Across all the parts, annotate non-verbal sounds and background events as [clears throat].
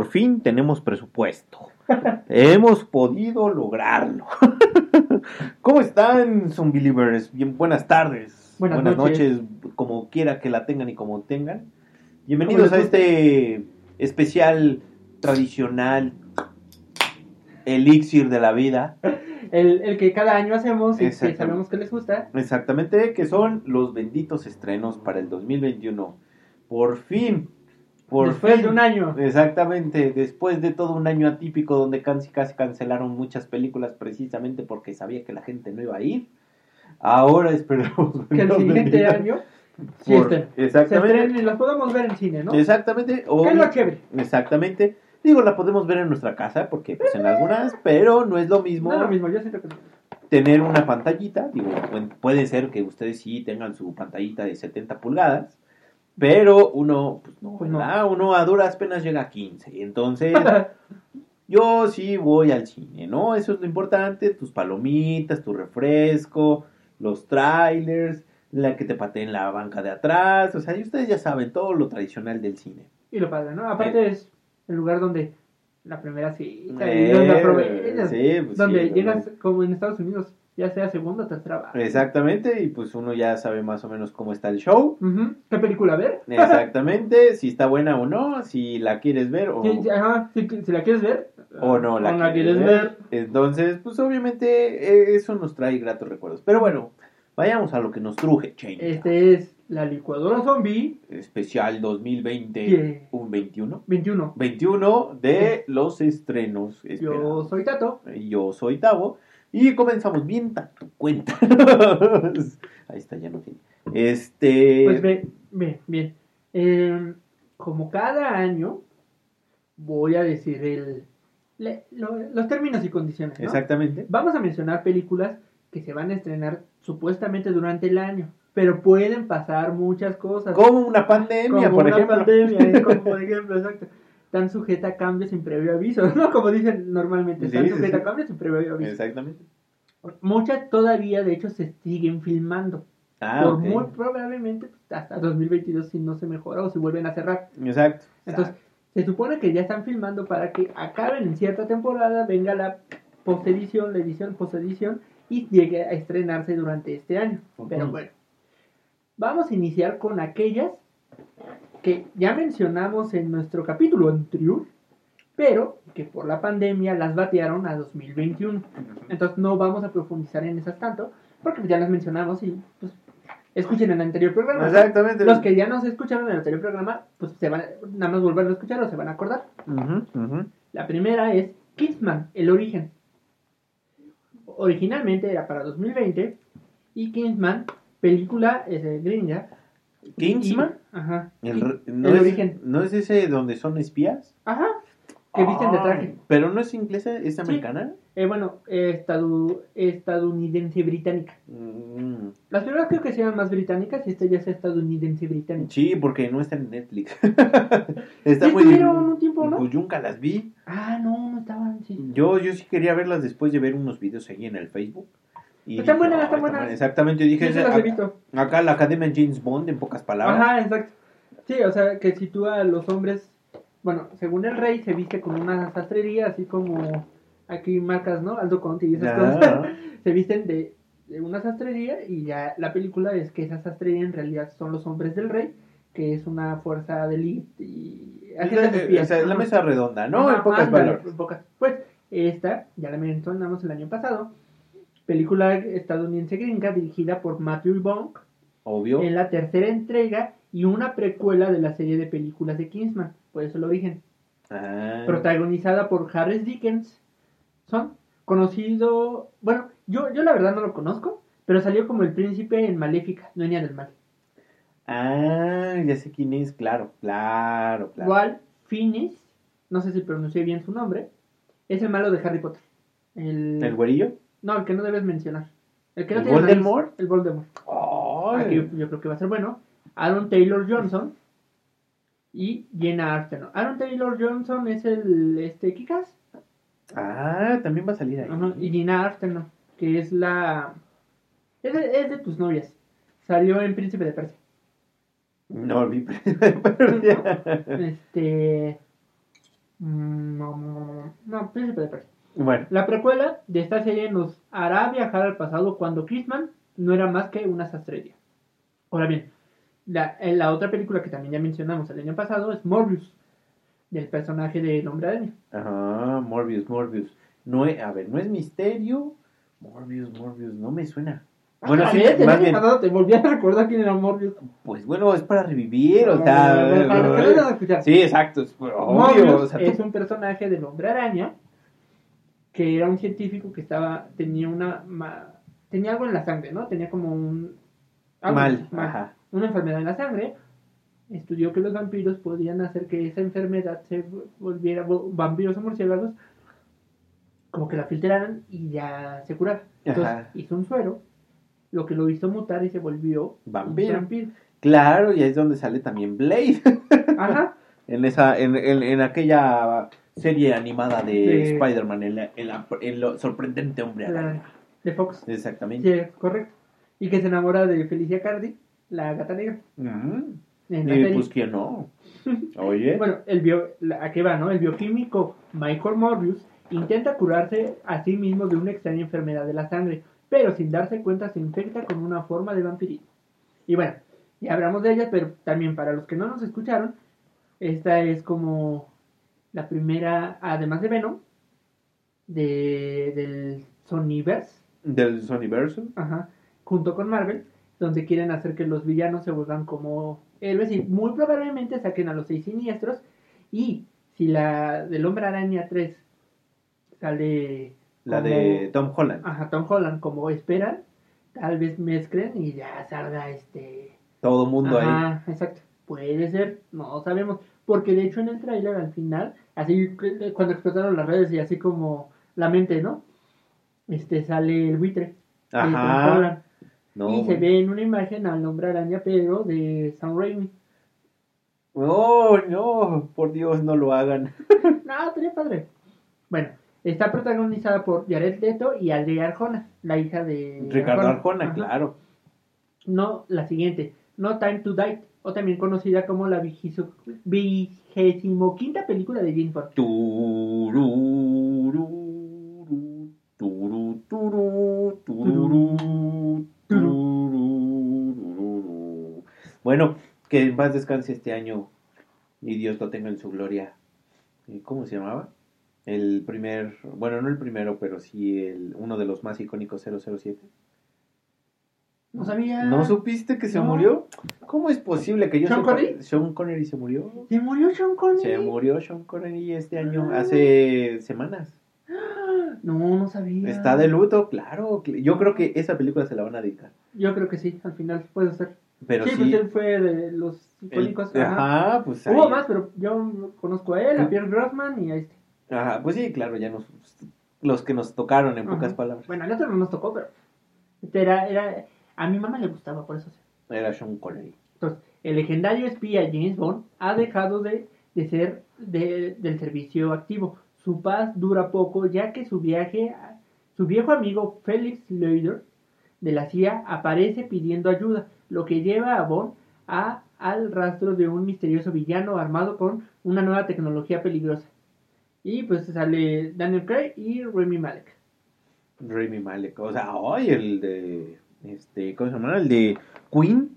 Por fin tenemos presupuesto. [laughs] Hemos podido lograrlo. [laughs] ¿Cómo están, Zombie Believers? Bien, buenas tardes. Buenas noches. noches. como quiera que la tengan y como tengan. Bienvenidos a este especial tradicional elixir de la vida. [laughs] El, el que cada año hacemos y que sabemos que les gusta. Exactamente, que son los benditos estrenos para el 2021. Por fin. Por Después fin. de un año. Exactamente, después de todo un año atípico donde casi casi cancelaron muchas películas precisamente porque sabía que la gente no iba a ir. Ahora esperamos [laughs] Que el siguiente año sí por-. Se Exactamente. y los podemos ver en cine, ¿no? Exactamente. o- Que es lo chévere. exactamente. Digo, la podemos ver en nuestra casa porque pues en algunas, pero no es lo mismo No es lo mismo, yo siento que tener una pantallita, digo, puede ser que ustedes sí tengan su pantallita de 70 pulgadas, pero uno, pues no, Pues. Uno a duras penas llega a 15, entonces [laughs] yo sí voy al cine, ¿no? Eso es lo importante, tus palomitas, tu refresco, los trailers, la que te pateen la banca de atrás, o sea, y ustedes ya saben todo lo tradicional del cine. y lo padre, ¿no? Aparte es el lugar donde la primera cita y Eh, donde aprovechas. sí, pues donde sí, llegas como en Estados Unidos, ya sea segunda o tercera. va. Exactamente, y pues uno ya sabe más o menos cómo está el show. ¿Qué película ver? [laughs] Exactamente, si está buena o no, si la quieres ver o, Sí, ajá, si, si la quieres ver. o no la, quieres, ver. Entonces, pues obviamente eh, eso nos trae gratos recuerdos. Pero bueno, vayamos a lo que nos truje, Chain. Este es la licuadora zombie Especial 2020, Yeah. un 21. 21. 21 de los estrenos. Yo esperados. soy Tato. Yo soy Tavo. Y comenzamos bien tu cuenta. [laughs] Ahí está, ya no tiene. Este. Pues ve, ve, bien. Eh, como cada año, voy a decir el, le- lo- los términos y condiciones. ¿no? Exactamente. Vamos a mencionar películas que se van a estrenar supuestamente durante el año, pero pueden pasar muchas cosas. Como una pandemia, Como por una ejemplo. pandemia, como [laughs] por ejemplo, exacto. Están sujeta a cambios sin previo aviso, [laughs] ¿no? Como dicen normalmente, están Sí, sí, sujeta sí. a cambios sin previo aviso. Exactamente. Muchas todavía, de hecho, se siguen filmando. Ah, por muy probablemente pues, hasta 2022 si no se mejora o si vuelven a cerrar. Exacto. Entonces, se supone que ya están filmando para que acaben en cierta temporada, venga la postedición, la edición postedición y llegue a estrenarse durante este año. Ujú. Pero bueno, vamos a iniciar con aquellas que ya mencionamos en nuestro capítulo anterior, pero que por la pandemia las batearon a 2021. Entonces no vamos a profundizar en esas tanto, porque ya las mencionamos y pues escuchen el anterior programa. Exactamente. Los que ya no se escucharon en el anterior programa, pues se van nada más volverlo a escuchar o se van a acordar. Ujú, ujú. La primera es Kingsman, el origen. Originalmente era para 2020 y Kingsman, película es de gringa. ¿Kingsman? Ajá. El, Y- re- ¿no, el es, origen. ¿No es ese donde son espías? Ajá. Que visten de traje. Ay, Pero no es inglesa, es americana. Eh, bueno, eh, estadu- estadounidense británica. Mm, Las primeras creo que sean más británicas y esta ya es estadounidense británica. Sí, porque no está en Netflix. [laughs] está muy estuvieron un tiempo, ¿no? Pues yo nunca las vi. Ah, no, no estaban, sí. Yo, yo sí quería verlas después de ver unos videos ahí en el Facebook. Y Están dije, buenas, "Ah, están buenas". Exactamente, dije, sí las he "Ac- visto. acá la Academia James Bond, en pocas palabras. Ajá, exacto. Sí, o sea, que sitúa a los hombres, bueno, según el rey se viste con una sastrería, así como aquí marcas, ¿no? Aldo Conti y esas cosas. [laughs] se visten de, de una sastrería y ya la película es que esa sastrería en realidad son los hombres del rey, que es una fuerza de elite y agentes O espías. sea, la Ajá. mesa redonda, ¿no? Ajá, en pocas palabras. Pues esta, ya la mencionamos el año pasado, película estadounidense gringa dirigida por Matthew Vaughn Obvio. en la tercera entrega y una precuela de la serie de películas de Kingsman, por eso el origen. Ah. Protagonizada por Harris Dickens. Son conocido, bueno, yo, yo la verdad no lo conozco, pero salió como el príncipe en Maléfica, Dueña del Mal. Ah, ya sé quién es, claro, claro, claro. Finis, no sé si pronuncié bien su nombre, es el malo de Harry Potter. El, ¿El güerillo? No, el que no debes mencionar. El que no ¿El tiene nariz. Voldemort? El Voldemort. Aquí yo creo que va a ser bueno. Aaron Taylor Johnson y Jenna Arterton. Aaron Taylor Johnson es el este Kikas Ah, también va a salir ahí. Y Jenna Arterton, que es la es de, es de tus novias. Salió en Príncipe de Persia. No, vi pero ya. Este Mm, No, no, no, no, Príncipe de Persia. Bueno, La precuela de esta serie nos hará viajar al pasado cuando Christman no era más que una sastrería. Ahora bien, la, en la otra película que también ya mencionamos el año pasado es Morbius, del personaje de Hombre Araña. ajá, Morbius, Morbius. No es, a ver, no es misterio. Morbius, Morbius, no me suena. Bueno, Otra sí, vez, el más bien, pasado te volví a recordar quién era Morbius. pues bueno, es para revivir, o no han sea. escuchado. Sí, exacto, es obvio. Morbius O sea, es un personaje del Hombre Araña que era un científico que estaba tenía una ma- tenía algo en la sangre, ¿no? Tenía como un algo Mal, ajá. una enfermedad en la sangre. Estudió que los vampiros podían hacer que esa enfermedad se volviera vol- vampiros o murciélagos como que la filtraran y ya se curara. Entonces Ajá. hizo un suero, lo que lo hizo mutar y se volvió un Vampiro. vampiro. Claro, y ahí es donde sale también Blade. Ajá. [laughs] en esa, en, en, en aquella serie animada de, De- Spider-Man, la- en lo sorprendente hombre araña. De Fox. Exactamente. Sí, correcto. Y que se enamora de Felicia Cardi, la gata negra. Ujú. En la Y pues quién no. [laughs] Oye. Bueno, el bio, ¿a qué va, no? El bioquímico Michael Morbius intenta curarse a sí mismo de una extraña enfermedad de la sangre, pero sin darse cuenta se infecta con una forma de vampirismo. Y bueno, ya hablamos de ella, pero también para los que no nos escucharon, esta es como la primera, además de Venom, de, del Sonyverse, Del Sonyverse. Ajá, junto con Marvel, donde quieren hacer que los villanos se vuelvan como héroes y muy probablemente saquen a los seis siniestros. Y si la del Hombre Araña 3 sale La de Tom Holland. ajá, Tom Holland como esperan, tal vez mezclen y ya salga este. Todo mundo ahí. Ajá, exacto. Puede ser, no sabemos. Porque de hecho en el tráiler al final, así que- cuando explotaron las redes y así como la mente, ¿no? Este sale el buitre. Ajá. No, y se bueno. ve en una imagen al hombre araña, pero de Sam Raimi. Oh, no, por Dios, no lo hagan. [laughs] No, estaría padre. Bueno, está protagonizada por Jared Leto y Adria Arjona, la hija de Ricardo Arjona, Ajá. claro. No, la siguiente, No Time to Die, o también conocida como la vigésimo quinta película de James Bond. Bueno, que en paz descanse este año y Dios lo tenga en su gloria. Eh, ¿Cómo se llamaba? El primer, bueno, no el primero, pero sí el, uno de los más icónicos 007. No sabía. ¿No supiste que se No. murió? ¿Cómo es posible que yo ¿Sean Connery? Sean Connery se murió. ¿Se murió Sean Connery? Se murió Sean Connery este año, Ah. hace semanas. [gasps] No, no sabía. Está de luto, claro. Yo creo que esa película se la van a dedicar. Yo creo que sí, al final puede ser. Pero sí, sí. pues él fue de los el- icónicos. ajá. ajá, pues ahí- Hubo más, pero yo conozco a él, a. Pierre Grossman y a este. Ajá, pues sí, claro, ya nos. Los que nos tocaron, en pocas palabras. Bueno, el otro no nos tocó, pero. Este era, era, a mi mamá le gustaba, por eso sí. Era Sean Connery. Entonces, el legendario espía James Bond ha dejado de, de ser de- del servicio activo. Su paz dura poco, ya que su viaje, su viejo amigo Felix Leiter de la CIA aparece pidiendo ayuda, lo que lleva a Bond a, al rastro de un misterioso villano armado con una nueva tecnología peligrosa. Y pues sale Daniel Craig y Remy Malek. Remy Malek. O sea, hoy el de. Este, ¿Cómo se llama? El de Queen.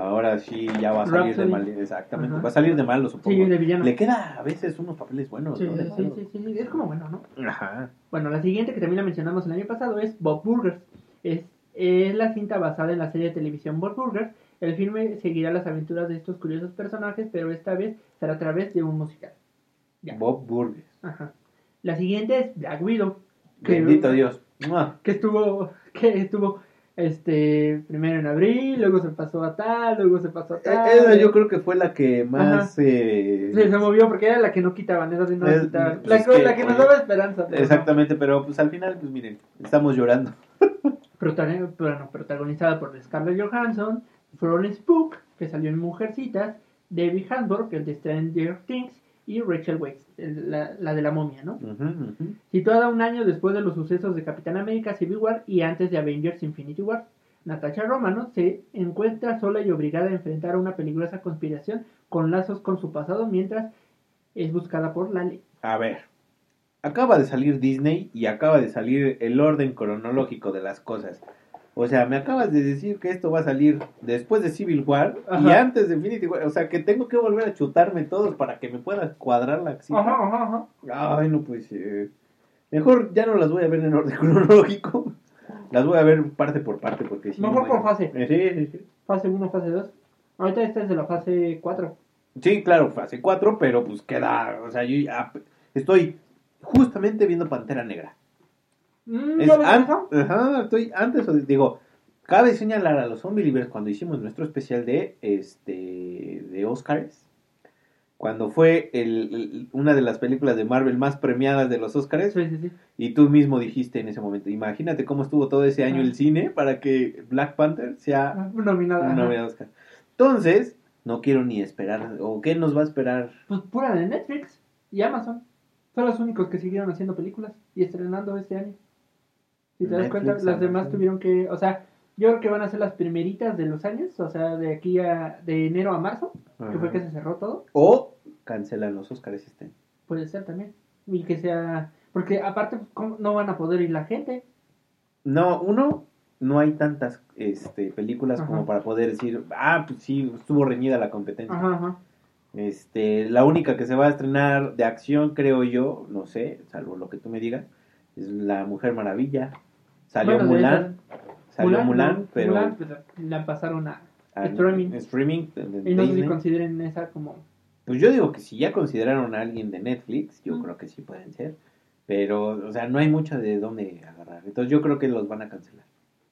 Ahora sí ya va a salir de mal. Exactamente. Va a salir de malo, supongo. Sí, de villano. Le queda a veces unos papeles buenos, Sí, sí, sí, sí, sí, es como bueno, ¿no? Ajá. Bueno, la siguiente que también la mencionamos el año pasado es Bob Burgers. Es, es la cinta basada en la serie de televisión Bob Burgers. El filme seguirá las aventuras de estos curiosos personajes, pero esta vez será a través de un musical. Ya. Bob Burgess. Ajá. La siguiente es Black Widow. Que, Bendito Dios. Que estuvo, que estuvo este primero en abril, luego se pasó a tal, luego se pasó a Eh, tal. Esa yo creo que fue la que más. eh, Sí, se movió porque era la que no quitaban, esa sí no la Es- quitaban. pues La, es que, que, la que nos daba esperanza. pero no. Exactamente, pero pues al final, pues miren, estamos llorando. [laughs] Protagonizada por Scarlett Johansson, Florence Pugh, que salió en Mujercitas, David Hasbrook, el de Stranger Things, y Rachel Weisz, la, la de la momia, ¿no? Situada un año después de los sucesos de Capitán América Civil War y antes de Avengers Infinity War, Natasha Romano se encuentra sola y obligada a enfrentar a una peligrosa conspiración con lazos con su pasado mientras es buscada por la ley. A ver, acaba de salir Disney y acaba de salir el orden cronológico de las cosas. O sea, me acabas de decir que esto va a salir después de Civil War y antes de Infinity War. O sea, que tengo que volver a chutarme todos para que me pueda cuadrar la acción. Ajá, ajá, ajá. Ay, no pues Mejor ya no las voy a ver en orden [laughs] cronológico. Las voy a ver parte por parte porque si no, Mejor por bueno. fase. Eh, Sí, sí, sí. Fase 1, fase 2. Ahorita esta es de la fase 4. Sí, claro, fase 4, pero pues queda, o sea, yo ya estoy justamente viendo Pantera Negra. Mm, Es ¿ya ves an-? Ajá, estoy antes, digo, cabe señalar a los zombie believers cuando hicimos nuestro especial de, este, de Oscars, cuando fue el, el- una de las películas de Marvel más premiadas de los Oscars, Sí, sí, sí. y tú mismo dijiste en ese momento, imagínate cómo estuvo todo ese año Ah. el cine para que Black Panther sea Ah, Nominada. Oscar. Entonces, no quiero ni esperar, o qué nos va a esperar Pues pura de Netflix y Amazon. Son los únicos que siguieron haciendo películas y estrenando este año. Si te das Netflix, cuenta, las demás tuvieron que, o sea, yo creo que van a ser las primeritas de los años, o sea, de aquí a de enero a marzo, que fue Ajá. que se cerró todo, O cancelan los Oscars este puede ser también. Y que sea, porque aparte ¿cómo no van a poder ir la gente. No, uno, no hay tantas este, películas Ajá. como para poder decir, ah, pues sí, estuvo reñida la competencia. Ajá, ajá. Este, la única que se va a estrenar de acción, creo yo, no sé, salvo lo que tú me digas, es La Mujer Maravilla. Salió Bueno, Mulan, salió Mulan, pero Mulan, pues, la pasaron a a- streaming. streaming de- de y no sé si consideren esa como Pues yo digo que si ya consideraron a alguien de Netflix, yo Mm. creo que sí pueden ser. Pero, o sea, no hay mucho de dónde agarrar. Entonces yo creo que los van a cancelar.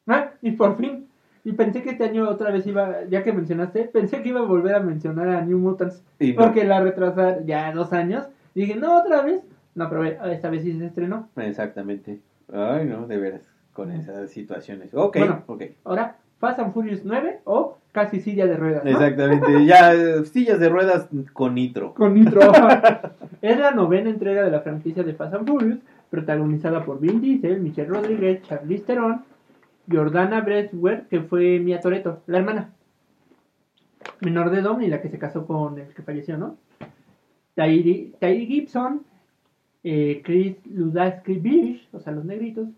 Ah, y por fin. Y pensé que este año otra vez iba, ya que mencionaste, pensé que iba a volver a mencionar a New Mutants. Y no. Porque la retrasaron ya dos años. Dije, no, otra vez. No, pero ve, esta vez sí se estrenó. Exactamente. Ay, no, de veras, con esas situaciones. Ok, Bueno. ok. Ahora, Fast and Furious 9 o casi silla de ruedas. ¿no? Exactamente. ya, eh, sillas de ruedas con nitro. Con Nitro. [laughs] es la novena entrega de la franquicia de Fast and Furious, protagonizada por Vin Diesel, Michelle Rodríguez, Charlize Theron, Jordana Brewster, que fue Mia Toretto, la hermana. Menor de Dom y la que se casó con el que falleció, ¿no? Tyree Gibson, eh, Chris Ludaski Bish, o sea, los negritos,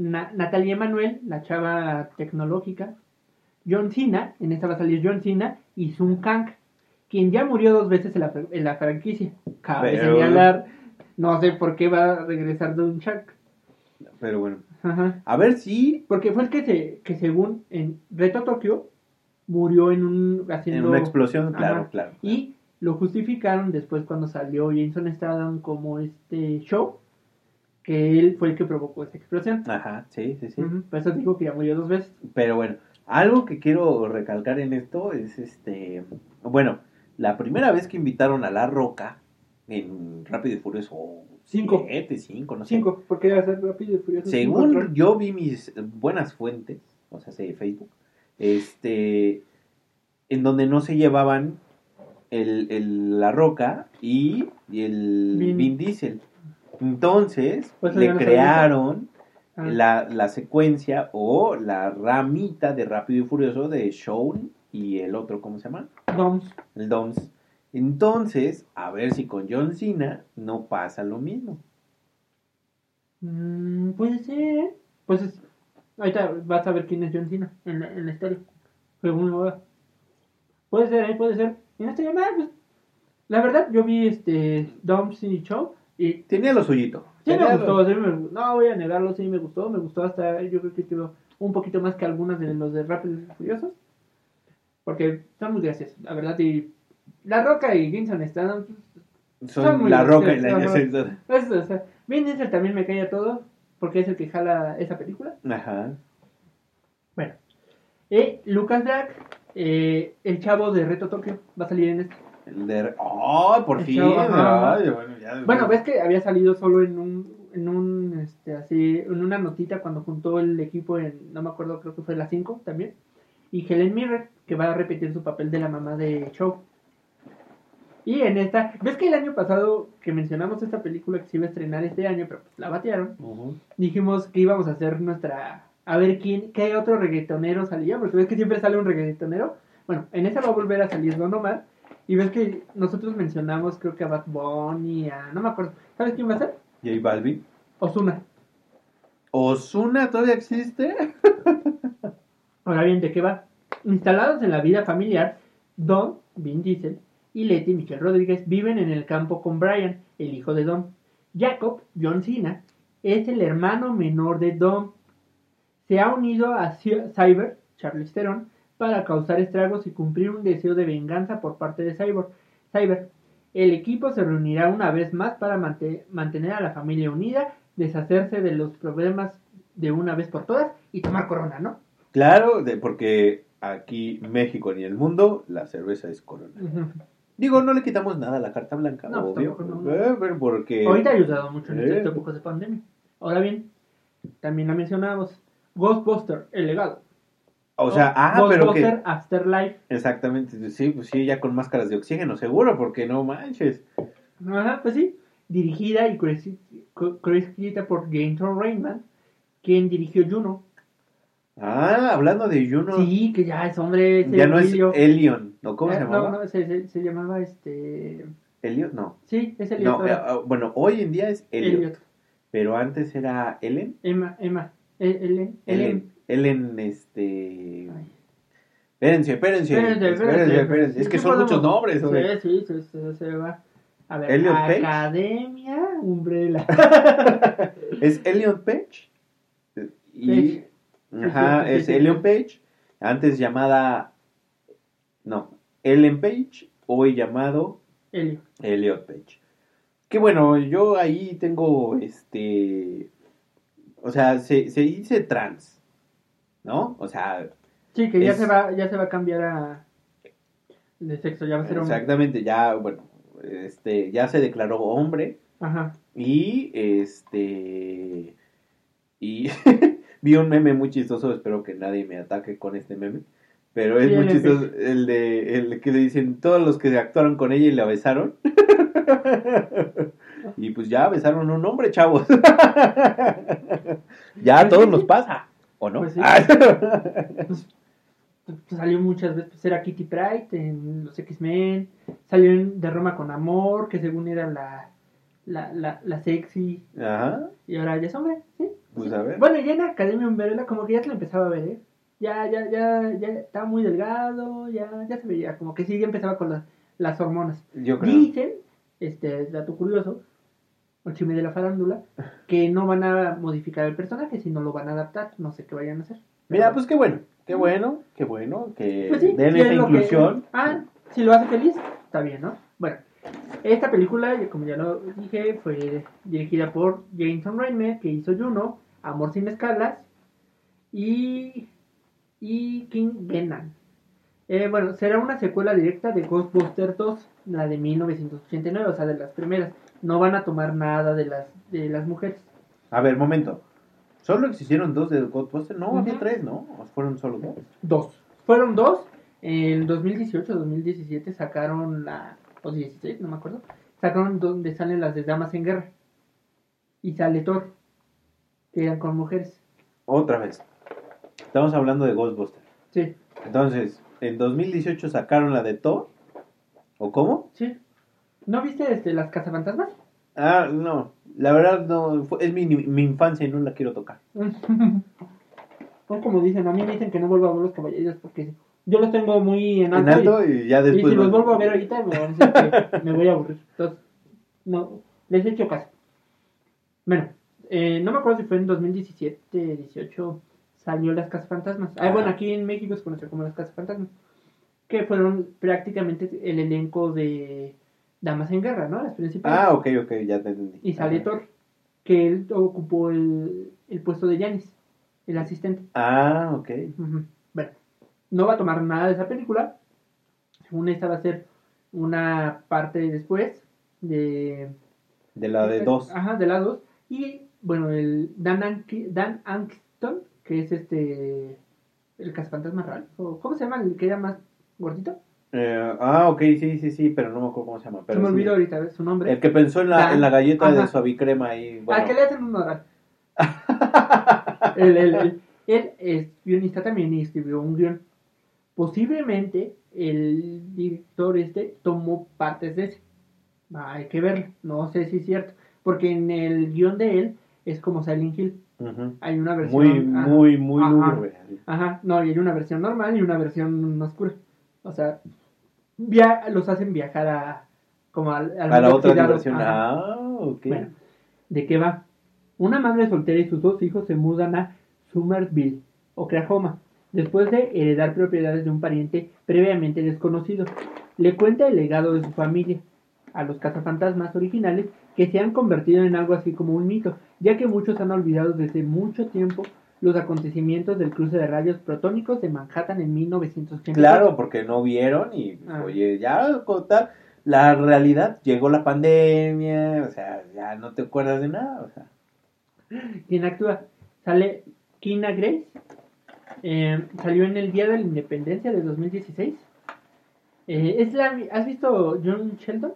Na- Natalia Emanuel, la chava tecnológica, John Cena, en esta va a salir John Cena, y Sun Kang, quien ya murió dos veces en la, fr- en la franquicia. Cabe Pero- señalar, no sé por qué va a regresar Don Chuck. Pero bueno. Ajá. A ver si Porque fue el que, se, que según en Reto Tokio murió en un en haciendo una explosión, claro, claro. y lo justificaron después cuando salió Jason Statham como este show que él fue el que provocó esta explosión. Ajá, sí, sí, sí. Ujú, Por eso digo que ya murió dos veces. Pero bueno, algo que quiero recalcar en esto es este. Bueno, la primera vez que invitaron a La Roca en Rápido y Furioso Cinco. 7, 5, no sé. Cinco, porque iba a ser rápido y furioso. Según yo vi mis buenas fuentes, o sea, de Facebook, este, en donde no se llevaban el, el- la Roca y, y el Vin. Vin, Diesel. Entonces, Pues le crearon Ah. la, la secuencia o la ramita de Rápido y Furioso de Shawn y el otro, ¿cómo se llama? Doms. El Doms. Entonces, a ver si con John Cena no pasa lo mismo. Mm, puede ser. Pues es- ahorita vas a ver quién es John Cena en la, en la historia. Según lo. Puede ser, ¿eh? puede ser. Y no mal, pues. La verdad, yo vi este Doms y Show y Tenía lo suyito. sí me gustó, sí me. No voy a negarlo, sí me gustó. Me gustó hasta, yo creo que quedó un poquito más que algunas de los de Rápidos y Furiosos. Porque son muy graciosos, la verdad. Y La Roca y Vincent están. Son Son muy la roca y la graciosos, Pues, o sea, Vin Diesel también me cae a todo. Porque es el que jala esa película. Ajá. Bueno. Eh, Lucas Drake, eh, el chavo de Reto Tokio, va a salir en este. El de... ¡Oh, por El fin! ajá. Ay, bueno, ya- Bueno, ves que había salido solo en un, en un, este, así, en una notita cuando juntó el equipo en, no me acuerdo, creo que fue la 5 también. Y Helen Mirren, que va a repetir su papel de la mamá de Show. Y en esta, ves que el año pasado que mencionamos esta película que se iba a estrenar este año, pero pues la batearon, dijimos que íbamos a hacer nuestra, a ver quién, qué otro reggaetonero salía, porque ves que siempre sale un reggaetonero. Bueno, en esa va a volver a salir Don Omar Y ves que nosotros mencionamos, creo que a Bad Bunny, a. No me acuerdo. ¿Sabes quién va a ser? J Balvin. Osuna. ¿Osuna todavía existe? [laughs] Ahora bien, ¿de qué va? Instalados en la vida familiar, Don, Vin Diesel, y Letty, Michelle Rodríguez, viven en el campo con Brian, el hijo de Don. Jacob, John Cena, es el hermano menor de Don. Se ha unido a Cy- Cyber, Charlize Theron, para causar estragos y cumplir un deseo de venganza por parte de Cyber. Cyber. El equipo se reunirá una vez más para mante- mantener a la familia unida, deshacerse de los problemas de una vez por todas y tomar corona, ¿no? Claro, de, porque aquí México ni el mundo, la cerveza es corona. Digo, no le quitamos nada a la carta blanca, No, obvio. tampoco, no. Eh, pero porque... Ahorita ha ayudado mucho en Eh. estas épocas de pandemia. Ahora bien, también la mencionamos. Ghostbuster, el legado. O sea, ah, pero que... Afterlife. Exactamente, sí, pues sí, ya con máscaras de oxígeno, seguro, porque no manches. Ajá, pues sí. Dirigida y coescri- co- coescrita por Jason Reitman, quien dirigió Juno. Ah, hablando de Juno, Sí, que ya es hombre. ese ya no es. Elion, ¿no? ¿Cómo Eh, se llamaba? No, no, se, se- se llamaba este. Elion, no. Sí, es Elliot. No, eh, bueno, hoy en día es Elliot, Elliot. pero antes era Ellen. Emma, Emma. E- Ellen. Ellen, Ellen, este... Ay. Espérense, espérense, Espérense, espérense. Es que Sí, son muchos nombres, güey. Sí, sí, se, va. A ver, Elliot Page. Academia Umbrella. [laughs] Es Elliot Page. Y, Page. ajá, Sí, sí, es sí. Elliot Page, antes llamada, no, Ellen Page, hoy llamado Elliot. Elliot Page. Que bueno, yo ahí tengo, este, o sea, se, se dice trans, ¿no? O sea, Sí, que ya Es- se va, ya se va a cambiar a de sexo, ya va a ser hombre. exactamente, ya, bueno, este, ya se declaró hombre Ajá. y, este, y [laughs] vi un meme muy chistoso, espero que nadie me ataque con este meme. Pero es Sí, muy el chistoso el de el que le dicen todos los que actuaron con ella y la besaron. [laughs] y pues ya besaron un hombre, chavos. [laughs] ya a todos nos pasa, ¿o no? Pues sí. Ah. [laughs] Pues, pues, salió muchas veces, pues era Kitty Pryde en los X-Men, salió en De Roma con Amor, que según era la, la, la, la sexy, Ajá. y ahora ya es hombre, ¿sí? Pues a ver. Bueno, ya en Academia Umbrella como que ya se lo empezaba a ver, ¿eh? Ya, ya, ya, ya estaba muy delgado, ya, ya se veía, como que sí, ya empezaba con las, las hormonas. Yo creo. Dicen, este dato curioso, o chisme de la farándula, que no van a modificar el personaje, sino lo van a adaptar, no sé qué vayan a hacer. Mira, pues qué bueno, qué bueno, qué bueno que Pues sí, den esa es lo que- inclusión. Ah, si lo hace feliz, está bien, ¿no? Bueno, esta película, como ya lo dije, fue dirigida por Jason Reitman, que hizo Juno, Amor sin escalas, y, y King Venom. Eh, bueno, será una secuela directa de Ghostbusters 2, la de 1989, o sea, de las primeras. No van a tomar nada de las, de las mujeres. A ver, momento. ¿Solo existieron dos de Ghostbusters? No, había tres, ¿no? ¿O fueron solo dos? Dos. Fueron dos. En 2018-2017 sacaron la. O 16, no me acuerdo. Sacaron donde salen las de Damas en Guerra. Y sale Thor. Que eran con mujeres. Otra vez. Estamos hablando de Ghostbusters. Sí, Entonces, en 2018 sacaron la de Thor. ¿O cómo? sí. ¿No viste este, las cazafantasmas? Ah, no. La verdad, no. fue- es mi, mi infancia y no la quiero tocar. [laughs] Son como dicen, a mí me dicen que no vuelvo a ver los caballeros porque yo los tengo muy en En alto. y- alto y ya y, después. si los vuelvo a ver [laughs] ahorita, me van a decir que me voy a aburrir. Entonces, no, les he hecho caso. Bueno, eh, no me acuerdo si fue en 2017, 18, salió Las Casas Fantasmas. Ah, Ajá. bueno, aquí en México se conoció como Las Casas Fantasmas. Que fueron prácticamente el elenco de Damas en Guerra, ¿no? Las principales. Ah, ok, ok, ya te entendí. Y sale. Thor, que él ocupó el, el puesto de Janis, el asistente. Ah, ok. Bueno, no va a tomar nada de esa película. Según esta va a ser una parte después de... De la de dos. Ajá, de la 2. Y bueno, el Dan, Anki- Dan Angston, que es este... El cazafantasma real. ¿o ¿Cómo se llama el que era más gordito? Eh, ah, ok, sí, sí, sí, pero no me acuerdo cómo se llama. Pero se me sí. olvidó ahorita su nombre. El que pensó en la, Dan. en la galleta Ajá. de suavicrema ahí. Bueno. Al que le hacen un oral. él, él, él, él es guionista también y escribió un guion. Posiblemente el director este tomó partes de ese. Hay que verlo, no sé si es cierto. Porque en el guion de él es como Silent Hill. Hay una versión. Muy, ajá, muy, muy ajá, lúgubre. Ajá, no, y hay una versión normal y una versión oscura. O sea, via los hacen viajar a. Como al, al A la otra. Ah, ok. Bueno, ¿de qué va? Una madre soltera y sus dos hijos se mudan a Somerville, Oklahoma, después de heredar propiedades de un pariente previamente desconocido. Le cuenta el legado de su familia a los cazafantasmas originales que se han convertido en algo así como un mito, ya que muchos han olvidado desde mucho tiempo los acontecimientos del cruce de rayos protónicos de Manhattan en 1984. Claro, porque no vieron y, Ah. oye, ya con tal, la realidad, llegó la pandemia, o sea, ya no te acuerdas de nada, o sea. ¿Quién actúa? Sale Kina Grace. eh, salió en el Día de la Independencia de 2016. Eh, es la, ¿Has visto John Sheldon?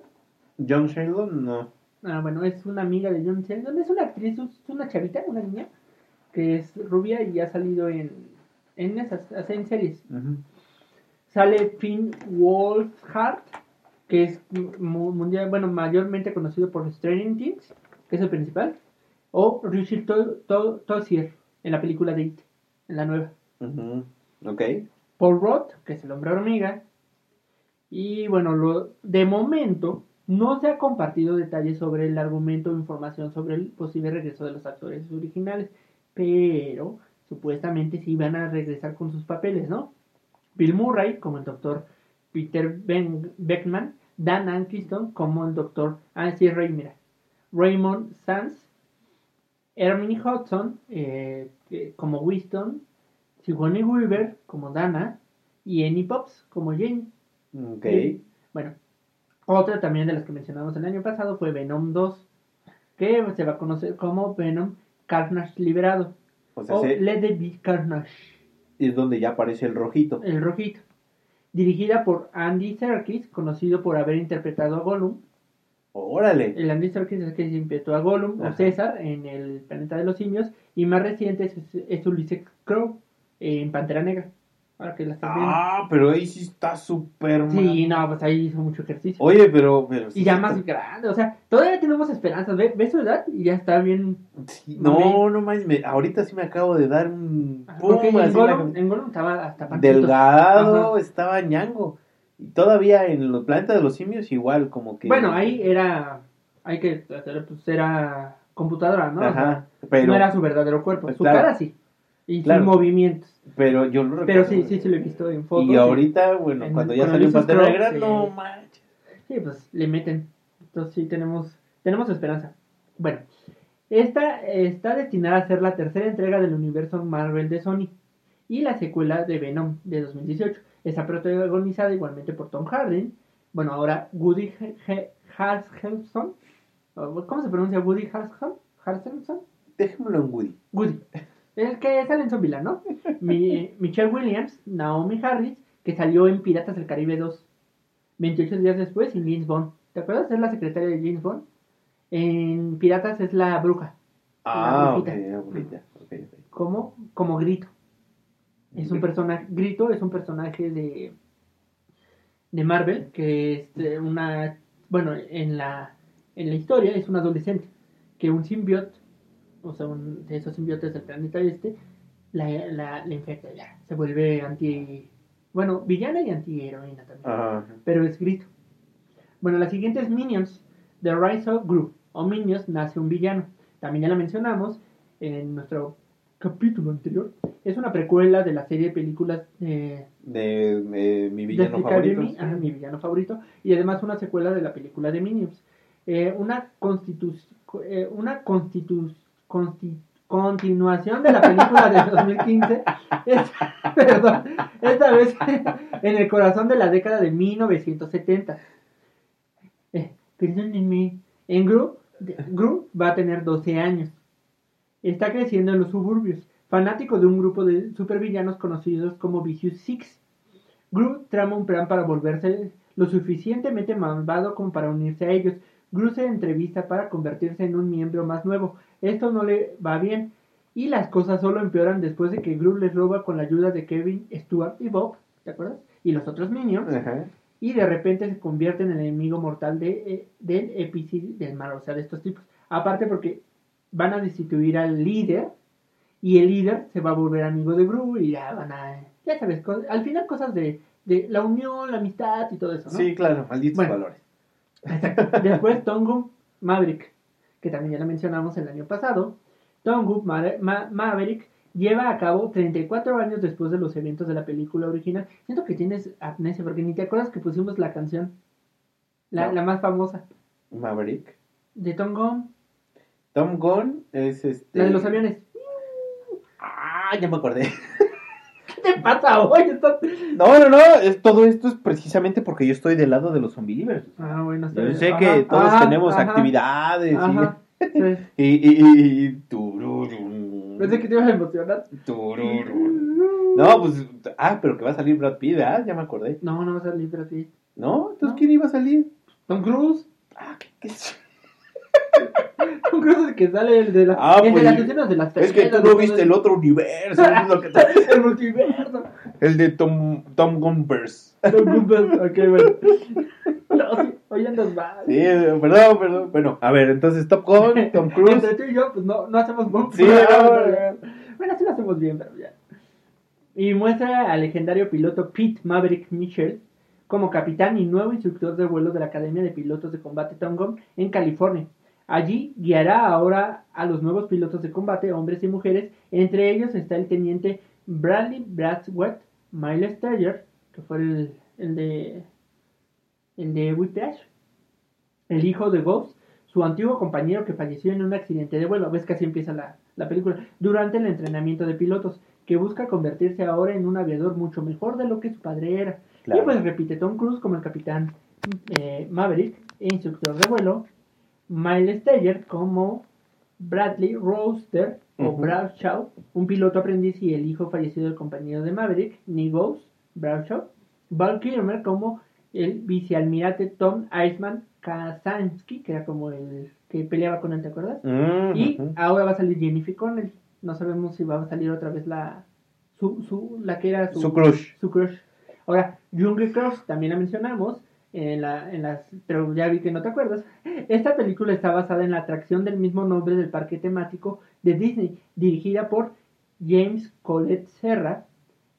John Sheldon, no. Ah, bueno, es una amiga de John Sheldon. Es una actriz, es una chavita, una niña, que es rubia y ha salido en, en esas, en series. Sale Finn Wolfhard, que es mu- mundial, bueno, mayormente conocido por Stranger Things, que es el principal. O Richard To- To- Tozier, en la película de It, en la nueva. Ok. Paul Roth, que es el hombre hormiga. Y bueno, lo, de momento no se ha compartido detalles sobre el argumento o información sobre el posible regreso de los actores originales, pero supuestamente sí van a regresar con sus papeles, ¿no? Bill Murray como el doctor Peter ben Beckman, Dan Ankiston como el doctor, ah, sí, Ray, mira, Raymond Sanz, Hermione Hudson eh, eh, como Winston, Sigourney Weaver como Dana y Annie Pops como Jane. Ok. Sí. Bueno, otra también de las que mencionamos el año pasado fue Venom 2, que se va a conocer como Venom Carnage Liberado O sea, o se- Let It Be Carnage, es donde ya aparece el rojito. el rojito. Dirigida por Andy Serkis, conocido por haber interpretado a Gollum. Órale. El Andy Serkis es el que interpretó a Gollum o. César en el Planeta de los Simios. Y más reciente es, es Ulysses Crow en Pantera Negra. Ahora que la estás viendo. Ah, pero ahí sí está súper Sí, mal. no, pues ahí hizo mucho ejercicio. Oye, pero... pero sí y ya está- más grande, o sea, todavía tenemos esperanzas. Ve, ve su edad y ya está bien. Sí, no, no más, me- ahorita sí me acabo de dar un... Pum, en la- en Gollum estaba hasta panchito. delgado, Ajá. estaba ñango. Y todavía en los planetas de los simios igual, como que... Bueno, ahí era. Hay que. Pues era computadora, ¿no? O sea, Ajá, pero, no era su verdadero cuerpo. Su Claro. cara sí. Y Claro. sus movimientos. Pero yo lo Pero recuerdo. sí, sí, sí lo he visto en fotos. Y ahorita, bueno, en- cuando ya salió en Crow, Negra, no manches. Sí, pues le meten. Entonces sí tenemos, tenemos esperanza. Bueno, esta está destinada a ser la tercera entrega del universo Marvel de Sony y la secuela de Venom de 2018. Está protagonizada igualmente por Tom Hardy. Bueno, ahora Woody Harrelson. ¿O ¿Cómo se pronuncia Woody? Harrelson? Déjemelo en Woody. Woody. El que sale en Zombieland, ¿no? Mi- Michelle Williams, Naomi Harris, que salió en Piratas del Caribe 2. 28 días después, y James Bond. ¿Te acuerdas? Es la secretaria de James Bond. En Piratas es la bruja. Ah, la brujita. ok, ok. Como, como Grito. Es un personaje. Grito es un personaje de. de Marvel. Que es eh, una. Bueno, en la. En la historia es un adolescente. Que un simbionte. O sea, un, de esos simbiontes del planeta este. La, la, la infecta ya. Se vuelve anti. Bueno, villana y antiheroína también Ajá. pero escrito. Bueno, la siguiente es Minions, The Rise of Gru, o Minions nace un villano. También ya la mencionamos en nuestro capítulo anterior. Es una precuela de la serie de películas eh, De, de mi de villano Death favorito. Academy, ajá, mi villano favorito, y además una secuela de la película de Minions. Eh, una constitu eh, una constitu consti- continuación de la película de 2015, es- [laughs] perdón, esta vez [laughs] en el corazón de la década de 1970. Eh, perdónenme, en Gru, Gru va a tener 12 años. Está creciendo en los suburbios, fanático de un grupo de supervillanos conocidos como Vicious Six. Gru trama un plan para volverse lo suficientemente malvado como para unirse a ellos. Gru se entrevista para convertirse en un miembro más nuevo. Esto no le va bien y las cosas solo empeoran después de que Gru les roba con la ayuda de Kevin, Stuart y Bob ¿te acuerdas? Y los otros Minions. Ajá. Y de repente se convierte en el enemigo mortal de, eh, del EPC del mal, o sea, de estos tipos. Aparte porque van a destituir al líder y el líder se va a volver amigo de Gru y ya van a, ya sabes, al final cosas de, de la unión, la amistad y todo eso, ¿no? Sí, claro, malditos Bueno. valores. Exacto. Después Tongu Maverick, que también ya la mencionamos el año pasado. Ma- Ma- Maverick lleva a cabo 34 años después de los eventos de la película original. Siento que tienes amnesia porque ni te acuerdas que pusimos la canción, la, No. la más famosa, Maverick. de Tongu, Tom Gunn es este. la de los aviones. Ah, ya me acordé. [laughs] ¿Qué te pasa hoy? Estás- No, no, no. es- todo esto es precisamente porque yo estoy del lado de los unbelievers. Ah, bueno, está Yo sé Ajá, que todos ajá, tenemos ajá, actividades y-. [laughs] Sí. y, y, y, tururú, Pensé que te ibas a emocionar. tururú. No, pues. Ah, pero que va a salir Brad Pitt, ¿ah? Ya me acordé. No, no va a salir pero sí. ¿No? Entonces, No. ¿quién iba a salir? Tom Cruise. Ah, ¿qué, qué es? Tom Cruise es el que sale el de, la, Ah, el pues, de las escenas de las Es que tú no viste el otro universo. es lo que [laughs] te- el multiverso. El de Tom, Tom Gunverse. Tom Cruise, [laughs] ok, bueno. No, sí, hoy andas mal. Sí, perdón, perdón. Bueno, a ver, entonces Top Gun, Tom [laughs] Cruise. Entre tú y yo, pues no, no hacemos bump. Sí, no, Bueno, sí lo hacemos bien, pero ya. Y muestra al legendario piloto Pete Maverick Mitchell como capitán y nuevo instructor de vuelo de la Academia de Pilotos de Combate Tongom en California. Allí guiará ahora a los nuevos pilotos de combate, hombres y mujeres. Entre ellos está el teniente Bradley Bradsworth Miles Teller, que fue el, el de el de Whiplash, el hijo de Ghost, su antiguo compañero que falleció en un accidente de vuelo. Ves que así empieza la, la película. Durante el entrenamiento de pilotos, que busca convertirse ahora en un aviador mucho mejor de lo que su padre era. Claro. Y pues repite Tom Cruise como el capitán eh, Maverick e instructor de vuelo. Miles Teller como Bradley Roadster o Ujú. Bradshaw, un piloto aprendiz y el hijo fallecido del compañero de Maverick, Nick Ghost, Bradshaw. Val Kilmer como el vicealmirante Tom Iceman Kazansky, que era como el que peleaba con él, ¿te acuerdas? Mm, Y ahora va a salir Jennifer Connelly. No sabemos si va a salir otra vez la su, su la que era su, Su crush. su crush. Ahora, Jungle Crush también la mencionamos en la en las pero ya vi que no te acuerdas. Esta película está basada en la atracción del mismo nombre del parque temático de Disney, dirigida por James Colette Serra,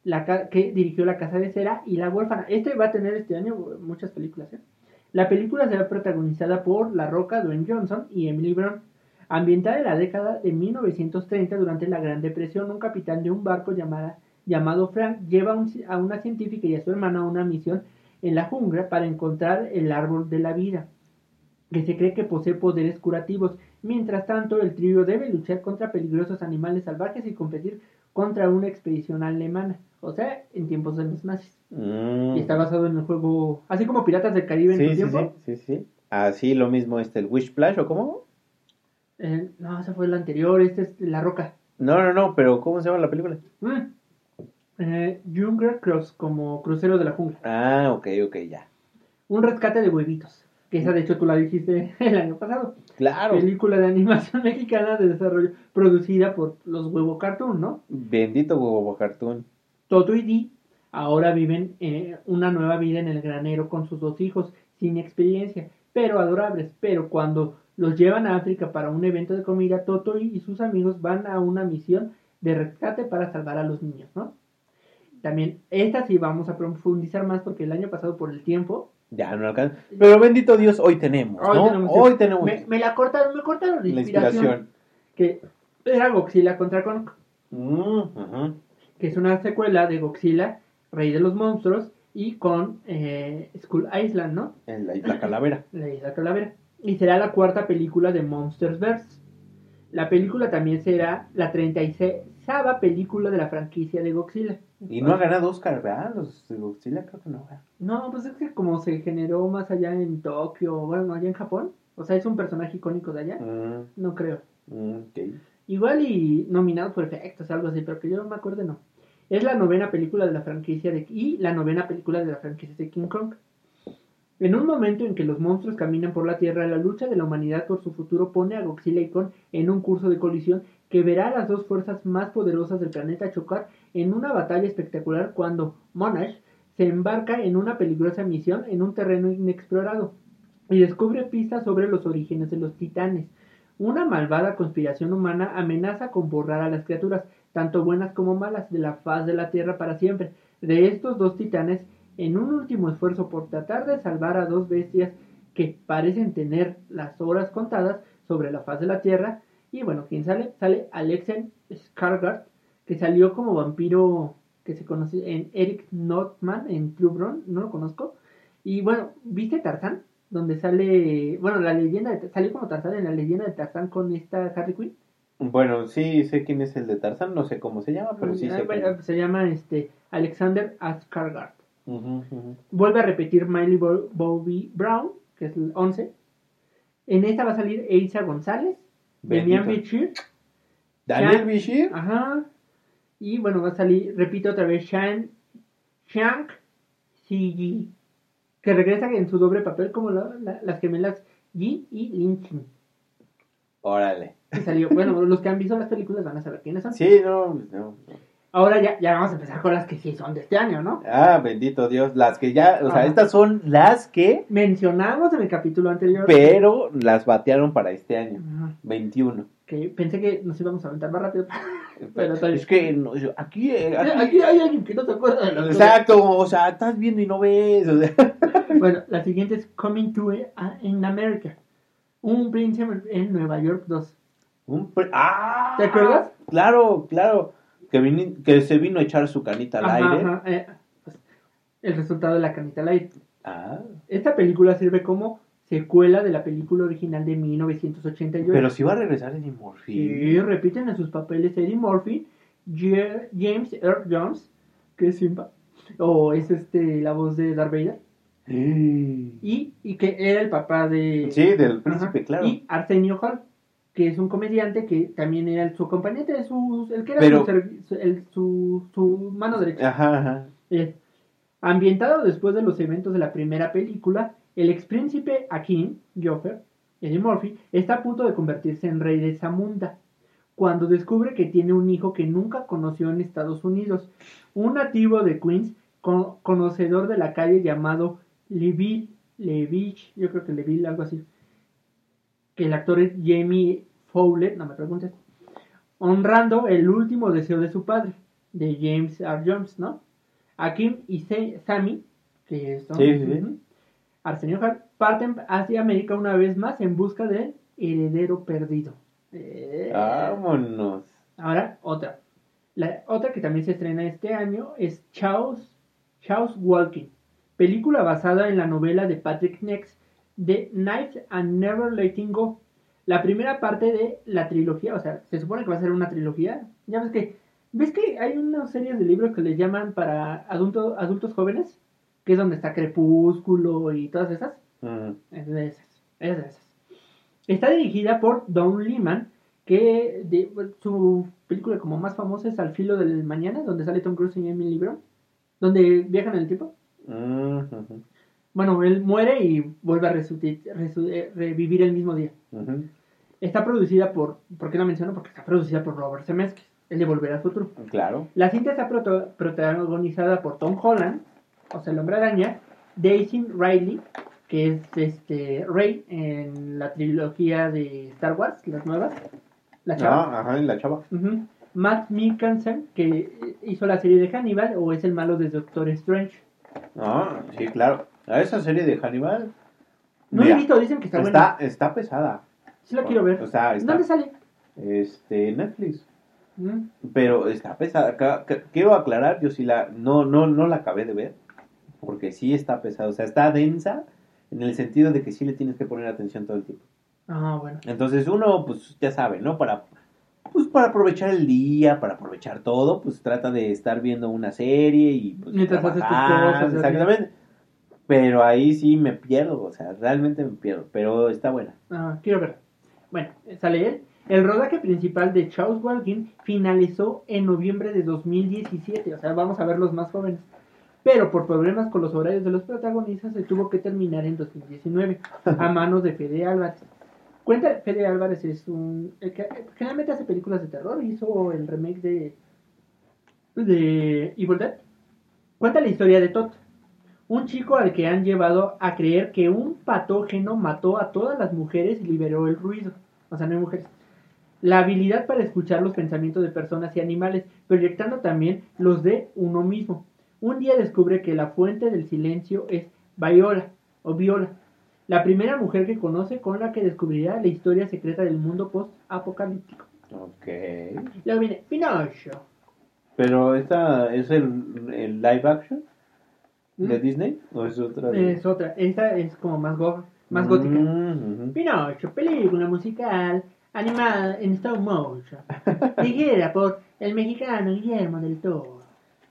la que dirigió La Casa de Cera y La Huérfana. Este va a tener este año muchas películas. ¿eh? La película será protagonizada por La Roca, Dwayne Johnson y Emily Brown. Ambientada en la década de 1930 durante la Gran Depresión, un capitán de un barco llamada- llamado Frank lleva un- a una científica y a su hermana a una misión en la jungla para encontrar el árbol de la vida, que se cree que posee poderes curativos. Mientras tanto, el trío debe luchar contra peligrosos animales salvajes y competir contra una expedición alemana, o sea, en tiempos de los nazis. Mm. Y está basado en el juego, así como Piratas del Caribe en Sí, su sí, tiempo. sí, sí, sí. Así lo mismo este, el Wish Splash, ¿o cómo? Eh, no, ese fue el anterior, este es La Roca. No, no, no, pero ¿cómo se llama la película? Mm. Eh, Jungle Cross, como crucero de la jungla. Ah, ok, ok, ya. Un rescate de huevitos. Que esa, de hecho, tú la dijiste [laughs] el año pasado. Claro. Película de animación [laughs] mexicana de desarrollo producida por los Huevo Cartoon, ¿no? Bendito huevo cartoon. Toto y Dee ahora viven eh, una nueva vida en el granero con sus dos hijos, sin experiencia, pero adorables. Pero cuando los llevan a África para un evento de comida, Toto y sus amigos van a una misión de rescate para salvar a los niños, ¿no? También, esta sí vamos a profundizar más porque el año pasado por el tiempo... Ya no alcanza. Pero bendito Dios, hoy tenemos, Hoy ¿no? tenemos- hoy tenemos Me, me la cortaron, me cortaron la la inspiración. Que era Godzilla contra Kong. Mm, que es una secuela de Godzilla, Rey de los Monstruos, y con eh, Skull Island, ¿no? En la isla calavera. [laughs] La isla calavera. Y será la cuarta película de Monsters La película también será la 36 película de la franquicia de Godzilla. Y no ha ganado Oscar, ¿verdad? Los de Godzilla creo que no. ¿verdad? No, pues es que como se generó más allá en Tokio, bueno, allá en Japón, o sea, es un personaje icónico de allá, Mm, no creo. mm, ok. Igual y nominado por efectos, algo así, pero que yo no me acuerdo, no. Es la novena película de la franquicia de y la novena película de la franquicia de King Kong. En un momento en que los monstruos caminan por la Tierra, la lucha de la humanidad por su futuro pone a Godzilla y Kong en un curso de colisión que verá a las dos fuerzas más poderosas del planeta chocar en una batalla espectacular cuando Monash se embarca en una peligrosa misión en un terreno inexplorado y descubre pistas sobre los orígenes de los titanes. Una malvada conspiración humana amenaza con borrar a las criaturas, tanto buenas como malas, de la faz de la Tierra para siempre. De estos dos titanes, en un último esfuerzo por tratar de salvar a dos bestias que parecen tener las horas contadas sobre la faz de la Tierra, y bueno, ¿quién sale? Sale Alexen Skarsgård, que salió como vampiro que se conoce en Eric Notman en Blood, no lo conozco. Y bueno, ¿viste Tarzán? Donde sale, bueno, la leyenda, de, salió como Tarzán en la leyenda de Tarzán con esta Harley Quinn. Bueno, sí, sé quién es el de Tarzán, no sé cómo se llama, pero sí Ah, sé se llama este Alexander Vuelve a repetir Miley Bo- Bobby Brown, que es el 11. En esta va a salir Eiza González, Demian. Bichir, Daniel Bishir. Ajá. Y bueno, va a salir, repito otra vez, Shan, Shank CG, que regresa en su doble papel como la- la- las gemelas Yi y Lin Chin. Órale. Salió, bueno, los que han visto las películas van a saber quiénes son. Sí, no, no. Ahora ya, ya vamos a empezar con las que sí son de este año, ¿no? Ah, bendito Dios. Las que ya, o sea, estas son las que, Mencionamos en el capítulo anterior pero las batearon para este año. Ajá, 21. que pensé que nos íbamos a aventar más rápido. [laughs] [laughs] Pero es que no, yo- aquí, eh, aquí- Aquí hay alguien que no se acuerda de cosas. Exacto, o sea, estás viendo y no ves. o sea. [laughs] Bueno, la siguiente es Coming to in America. Un príncipe en Nueva York 2. Un ¡Ah! ¿Te acuerdas? Claro, claro. Que, se vino a echar su canita al Ajá, aire. ajá, eh, pues, el resultado de la canita al aire. Ah, Esta película sirve como secuela de la película original de 1988. pero si va a regresar Eddie Murphy. Sí, repiten en sus papeles Eddie Murphy, James Earl Jones, que es Simba, o es este la voz de Darth Vader, Sí, y, y que era el papá de... del príncipe, Ajá. claro. Y Arsenio Hall, que es un comediante que también era su acompañante, su, el que era Pero- su, el- su, su mano derecha. Ajá, ajá. Eh, ambientado después de los eventos de la primera película, el ex príncipe Akin, Joffer, Eddie Murphy, está a punto de convertirse en rey de Zamunda, cuando descubre que tiene un hijo que nunca conoció en Estados Unidos, un nativo de Queens, con- conocedor de la calle llamado Leville, Levich, yo creo que Leville, algo así, que el actor es Jamie Fowler, no me preguntes, honrando el último deseo de su padre, de James R. Jones, ¿no? Akim y Se- Sammy, que son Sí, sí, Arsenio Hall, parten hacia América una vez más en busca del heredero perdido. Eh, Vámonos. Ahora, otra. La otra que también se estrena este año es Chaos, Chaos Walking, película basada en la novela de Patrick Nex, The Knives and Never Letting Go. La primera parte de la trilogía, o sea, se supone que va a ser una trilogía. Ya ves que, ¿ves que hay una serie de libros que les llaman para adulto- adultos jóvenes? Que es donde está Crepúsculo y todas esas. Es de esas. Es de esas. Está dirigida por Don Lehman, que de, su película como más famosa es Al filo del mañana, donde sale Tom Cruise y Emily Blunt, donde viajan en el tiempo. Bueno, él muere y vuelve a eh, revivir el mismo día. Está producida por, ¿por qué la menciono? Porque está producida por Robert Zemeckis, el de Volver al Futuro. Claro. La cinta está protagonizada por Tom Holland, o sea, el hombre araña, Daisy Riley, que es este Rey en la trilogía de Star Wars, las nuevas, la chava. Ah, ajá, la chava. Ujú. Matt Mikkelsen, que hizo la serie de Hannibal, o es el malo de Doctor Strange. Ah, sí, claro. A esa serie de Hannibal. No he visto, dicen que está, está, buena. está pesada. Sí la quiero ver. O sea, está. ¿Dónde sale? Este, Netflix. Mm. Pero está pesada. Quiero aclarar, yo sí la. No, no, no la acabé de ver. Porque sí está pesada. O sea, está densa. En el sentido de que sí le tienes que poner atención todo el tiempo. Ah, bueno. Entonces uno, pues ya sabe, ¿no? Para, pues para aprovechar el día, para aprovechar todo, pues trata de estar viendo una serie y pues Mientras haces tus trabajar, cosas. Exactamente. Pero ahí sí me pierdo, o sea, realmente me pierdo. Pero está buena. Ah, quiero ver. Bueno, sale él. El rodaje principal de Charles Walking finalizó en noviembre de 2017, o sea, vamos a ver los más jóvenes. Pero por problemas con los horarios de los protagonistas se tuvo que terminar en 2019 [laughs] a manos de Fede Álvarez. Cuenta, Fede Álvarez es un... el que generalmente hace películas de terror, hizo el remake de... de Evil Dead. Cuenta la historia de Todd, Un chico al que han llevado a creer que un patógeno mató a todas las mujeres y liberó el ruido. O sea, no hay mujeres. La habilidad para escuchar los pensamientos de personas y animales, proyectando también los de uno mismo. Un día descubre que la fuente del silencio es Viola, o Viola, la primera mujer que conoce con la que descubrirá la historia secreta del mundo post-apocalíptico. Ok. Luego viene Pinocho. Pero esta es el, el live action de ¿Mm? Disney o es otra de- Es otra, esta es como más, go- más gótica. Mm, ujú. Pinocho, película musical animada en stop motion, [laughs] dirigida por el mexicano Guillermo del Toro.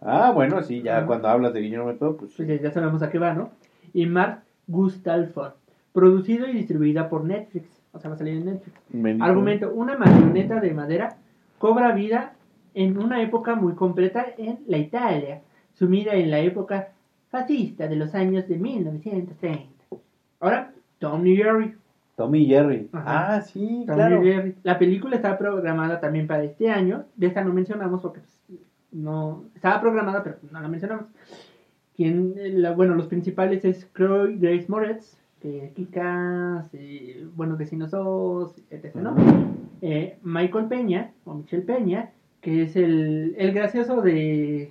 Ah, bueno, sí, ya cuando hablas de Guillermo del Toro, pues Pues ya, sabemos a qué va, ¿no? Y Mark Gustafsson, producido y distribuida por Netflix. O sea, va a salir en Netflix. Benito. Argumento, una marioneta de madera cobra vida en una época muy completa en la Italia, sumida en la época fascista de los años de 1930. Ahora, Tom y Jerry. Tommy y Jerry. Ajá. Ah, sí, Tom claro. y Jerry. La película está programada también para este año. De esta no mencionamos porque pues, no estaba programada, pero no la mencionamos. Quien, eh, la- bueno, los principales es Chloe Grace Moretz, que Kikas, eh, Buenos Vecinos 2, etc. ¿no? Eh, Michael Peña, o Michelle Peña, que es el, el gracioso de,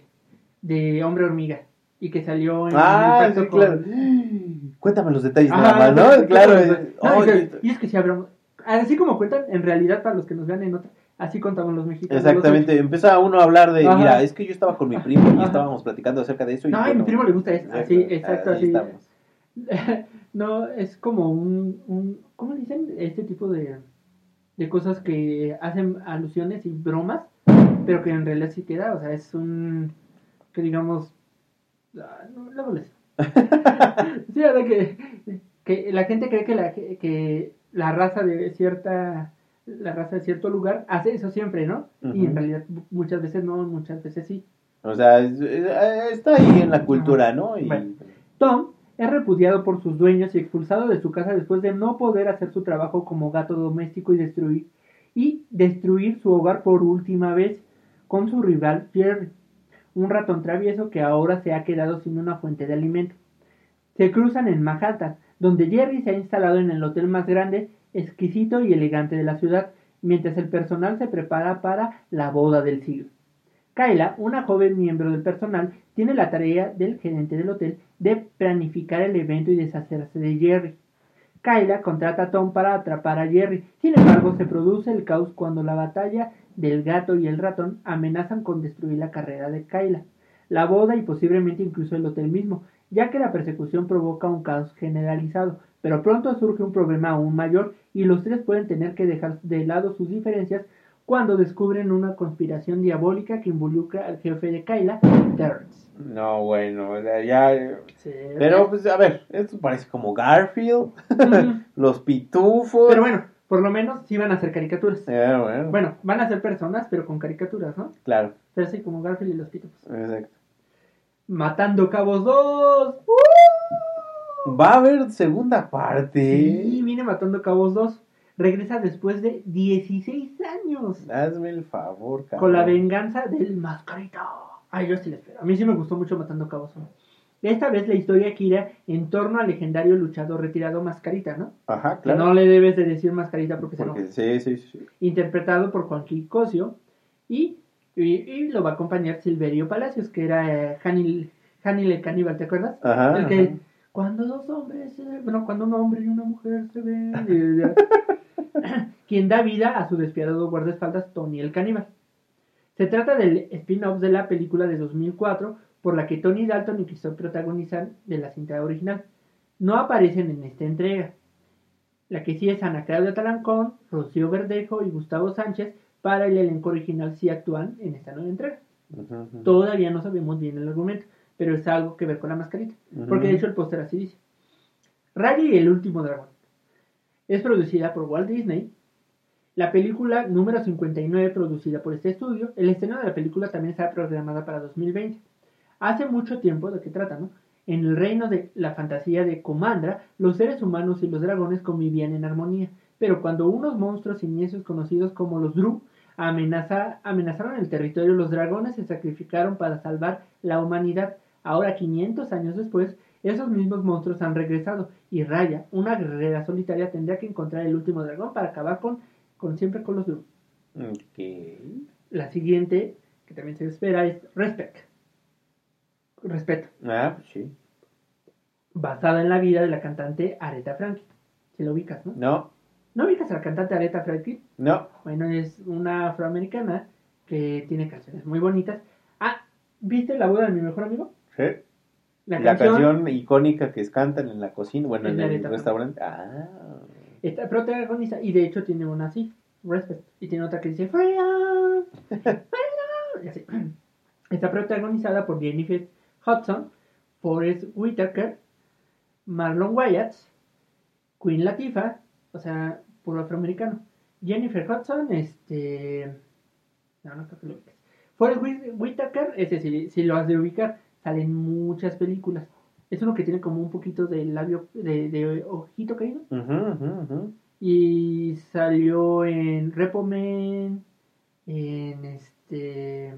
de Hombre Hormiga. Y que salió en Ah, el sí, con- claro. [gasps] Cuéntame los detalles Ajá, nada más, sí, ¿no? Claro. eh, y es que si hablamos, así como cuentan, en realidad para los que nos vean en otra, así contamos los mexicanos. Exactamente, empieza uno a hablar de, Ajá. mira, es que yo estaba con mi primo y Ajá. estábamos platicando acerca de eso. Y No, a mi primo le gusta eso, así, exacto, así. [laughs] no, es como un, un, ¿cómo dicen? Este tipo de, de cosas que hacen alusiones y bromas, pero que en realidad sí queda, o sea, es un, que digamos, ah, luego les- [laughs] sí, la verdad que, que la gente cree que la, que la raza de cierta, la raza de cierto lugar hace eso siempre, ¿no? Y en realidad muchas veces no, muchas veces sí. O sea, es- eh, está ahí en la cultura, ¿no? Y, Bueno. Tom es repudiado por sus dueños y expulsado de su casa después de no poder hacer su trabajo como gato doméstico y destruir y destruir su hogar por última vez con su rival Jerry, un ratón travieso que ahora se ha quedado sin una fuente de alimento. Se cruzan en Manhattan, donde Jerry se ha instalado en el hotel más grande, exquisito y elegante de la ciudad, mientras el personal se prepara para la boda del siglo. Kyla, una joven miembro del personal, tiene la tarea del gerente del hotel de planificar el evento y deshacerse de Jerry. Kyla contrata a Tom para atrapar a Jerry. Sin embargo, se produce el caos cuando la batalla del gato y el ratón amenazan con destruir la carrera de Kyla, la boda y posiblemente incluso el hotel mismo, ya que la persecución provoca un caos generalizado. Pero pronto surge un problema aún mayor y los tres pueden tener que dejar de lado sus diferencias cuando descubren una conspiración diabólica que involucra al jefe de Kyla, Terrence. No, bueno, ya... eh, Pero, pues, a ver, esto parece como Garfield, [laughs] los pitufos. Pero bueno, por lo menos sí van a ser caricaturas. Eh, bueno, Bueno, van a ser personas, pero con caricaturas, ¿no? claro, Pero así como Garfield y los pitufos. exacto. Matando Cabos 2. Va a haber segunda parte. Sí, viene Matando Cabos 2. Regresa después de 16 años. Hazme el favor, cabrón. Con la venganza del mascarita. Ay, yo sí la espero. A mí sí me gustó mucho Matando Cabos 1. Esta vez la historia gira en torno al legendario luchador retirado Mascarita, ¿no? Ajá, Que claro. no le debes de decir Mascarita porque, se enoja. sí, sí, sí. Interpretado por Juan Cosio. Y, y, y lo va a acompañar Silverio Palacios, que era eh, el caníbal, ¿te acuerdas? Ajá. el que ajá. cuando dos hombres, bueno, cuando un hombre y una mujer se ven, [laughs] quien da vida a su despiadado guardaespaldas Tony el caníbal. Se trata del spin-off de la película de 2004 por la que Tony Dalton y Christoph protagonizan de la cinta original. No aparecen en esta entrega. La que sí es Ana Claudia Talancón, Rocío Verdejo y Gustavo Sánchez para el elenco original sí actúan en esta nueva entrega. Todavía no sabemos bien el argumento, pero es algo que ver con la mascarita. Porque de hecho el póster así dice. Raya y el último dragón. Es producida por Walt Disney. La película número 59 producida por este estudio. El estreno de la película también está programada para 2020. Hace mucho tiempo, ¿de qué trata, no? En el reino de la fantasía de Comandra, los seres humanos y los dragones convivían en armonía. Pero cuando unos monstruos siniestros conocidos como los Dru amenaza- amenazaron el territorio, los dragones se sacrificaron para salvar la humanidad. Ahora, 500 años después, esos mismos monstruos han regresado y Raya, una guerrera solitaria, tendría que encontrar el último dragón para acabar con, con siempre con los Doom. Ok. La siguiente, que también se espera, es Respect. Respeto. Ah, pues sí. Basada en la vida de la cantante Aretha Franklin. Si lo ubicas, ¿no? No, ¿No ubicas a la cantante Aretha Franklin? no. Bueno, es una afroamericana que tiene canciones muy bonitas. Ah, ¿viste la boda de mi mejor amigo? Sí. La, canción... icónica que cantan en la cocina, bueno, en el restaurante. Ah. Está protagoniza y de hecho tiene una así, Respect, y tiene otra que dice Freedom, Freedom, y así. [clears throat] Está protagonizada por Jennifer Hudson, Forrest Whitaker, Marlon Wayans, Queen Latifah, o sea, puro afroamericano. Jennifer Hudson, este. No, no creo que lo ubiques. Forrest Whit- Whitaker, ese sí, si lo has de ubicar, sale en muchas películas. Es uno que tiene como un poquito de labio, de, de ojito caído. Ujú, ujú. Y salió en Repo Man, en este...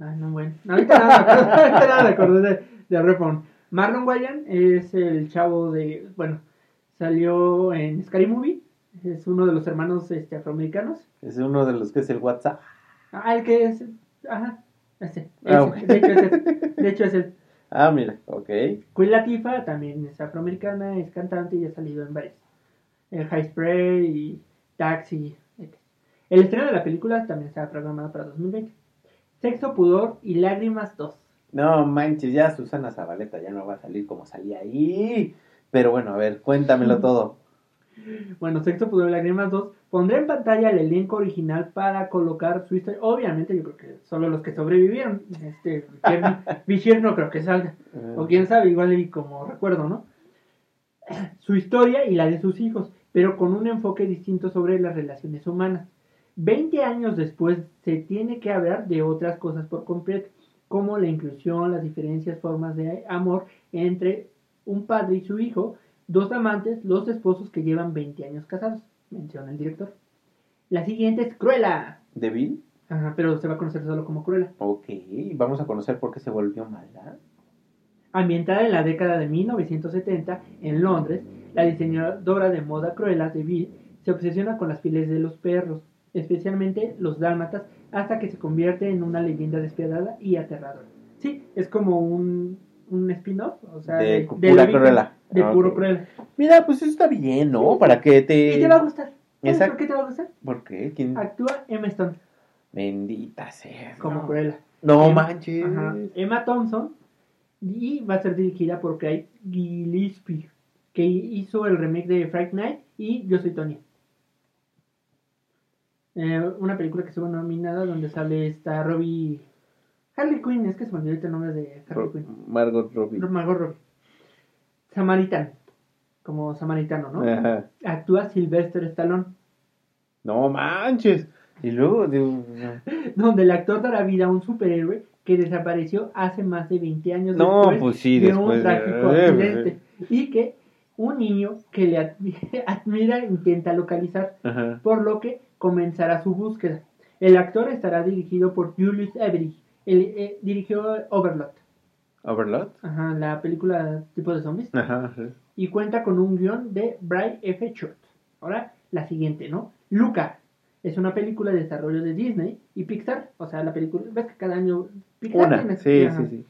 Ah, no, bueno. [laughs] Ahorita nada, me acordé de, de. Marlon Wayans es el chavo de... Bueno, salió en Scary Movie. Es uno de los hermanos este, afroamericanos. Es uno de los que es el WhatsApp. Ah, el que es... Ajá, ese. Ah. De hecho es el. De hecho es el. [laughs] Ah, mira, ok. Queen Latifah también es afroamericana, es cantante y ha salido en varias. El High Spray y Taxi. etc. El estreno de la película también está programado para 2020. Sexo, Pudor y Lágrimas 2. No manches, ya Susana Zabaleta ya no va a salir como salía ahí. Pero bueno, a ver, cuéntamelo [laughs] todo. Bueno, Sexo, Pudor y Lágrimas 2 pondrá en pantalla el elenco original para colocar su historia. Obviamente, yo creo que solo los que sobrevivieron. Este, Bishir [laughs] no creo que salga. O quién sabe, igual y como recuerdo, ¿no? Su historia y la de sus hijos, pero con un enfoque distinto sobre las relaciones humanas. Veinte años después se tiene que hablar de otras cosas por completo, como la inclusión, las diferencias, formas de amor entre un padre y su hijo, dos amantes, los esposos que llevan 20 años casados, menciona el director. La siguiente es Cruella, ¿De Bill? Ajá, pero se va a conocer solo como Cruella. Ok, vamos a conocer por qué se volvió mala. Ambientada en la década de 1970 en Londres, la diseñadora de moda Cruella de se obsesiona con las pieles de los perros, especialmente los dálmatas, hasta que se convierte en una leyenda despiadada y aterradora. Sí, es como un, un spin-off, o sea, De origen Cruella. De Ah, puro. Cruella. Mira, pues eso está bien, ¿no? Sí. Para que te... Y te va a gustar. ¿Sabes Exacto. por qué te va a gustar? ¿Por qué? ¿Quién? Actúa Emma Stone Bendita sea. como no. Cruella. No manches. Ajá. Emma Thompson y va a ser dirigida por Craig Gillespie, que hizo el remake de Fright Night y Yo soy Tony. Eh, una película que estuvo nominada donde sale esta Robbie Harley Quinn, es que se me olvidó el nombre de Harley Ro- Quinn. Margot Robbie. Margot Robbie. Samaritan, como samaritano, ¿no? Ajá. Actúa Sylvester Stallone, No manches. Y luego, de... [laughs] donde el actor dará vida a un superhéroe que desapareció hace más de 20 años No, después pues sí, de después un de- trágico eh, accidente. Y que un niño que le admi- [laughs] admira intenta localizar, Ajá. por lo que comenzará su búsqueda. El actor estará dirigido por Julius Avery. Él eh, dirigió Overlord, Overlord. ajá, la película tipo de zombies, Ajá. y cuenta con un guion de Bry F. Short. Ahora, la siguiente, ¿no? Luca. Es una película de desarrollo de Disney y Pixar. O sea, la película, ves que cada año Pixar Una. tiene- Sí, ajá. sí, sí.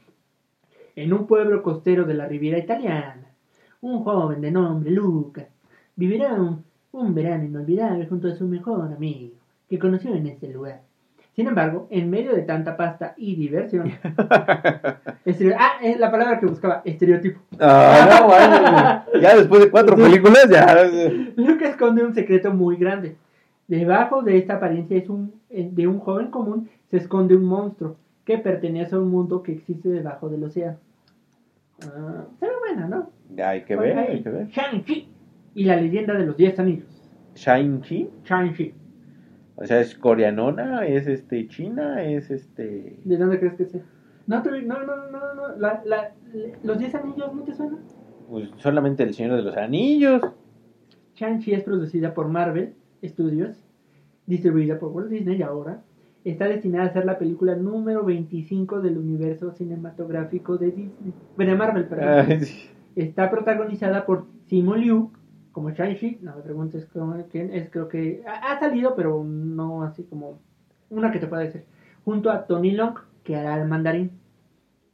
En un pueblo costero de la Riviera Italiana, un joven de nombre Luca vivirá un, un verano inolvidable junto a su mejor amigo, que conoció en ese lugar. Sin embargo, en medio de tanta pasta y diversión, [laughs] ah, es la palabra que buscaba, estereotipo. Ah, no, [laughs] bueno, ya después de cuatro películas, ya. Luca esconde un secreto muy grande. Debajo de esta apariencia es un, eh, de un joven común se esconde un monstruo que pertenece a un mundo que existe debajo del océano. Ah, se ve buena, ¿no? Hay que ver, hay que ver. Shang-Chi y la leyenda de los Diez Anillos. Shang-Chi, Shang-Chi. o sea, es coreanona, es este china, es este. ¿De dónde crees que sea? No, no, no, no, no. La, la, ¿Los Diez Anillos no te suenan? Pues solamente el Señor de los Anillos. Shang-Chi es producida por Marvel Studios, distribuida por Walt Disney ahora, está destinada a ser la película número 25 del universo cinematográfico de Disney. Bueno, Marvel, perdón. Ay, [laughs] sí. Está protagonizada por Simu Liu como Shang-Chi. No me preguntes quién es, creo que ha, ha salido, pero no así como una que te pueda decir. Junto a Tony Long, que hará el mandarín.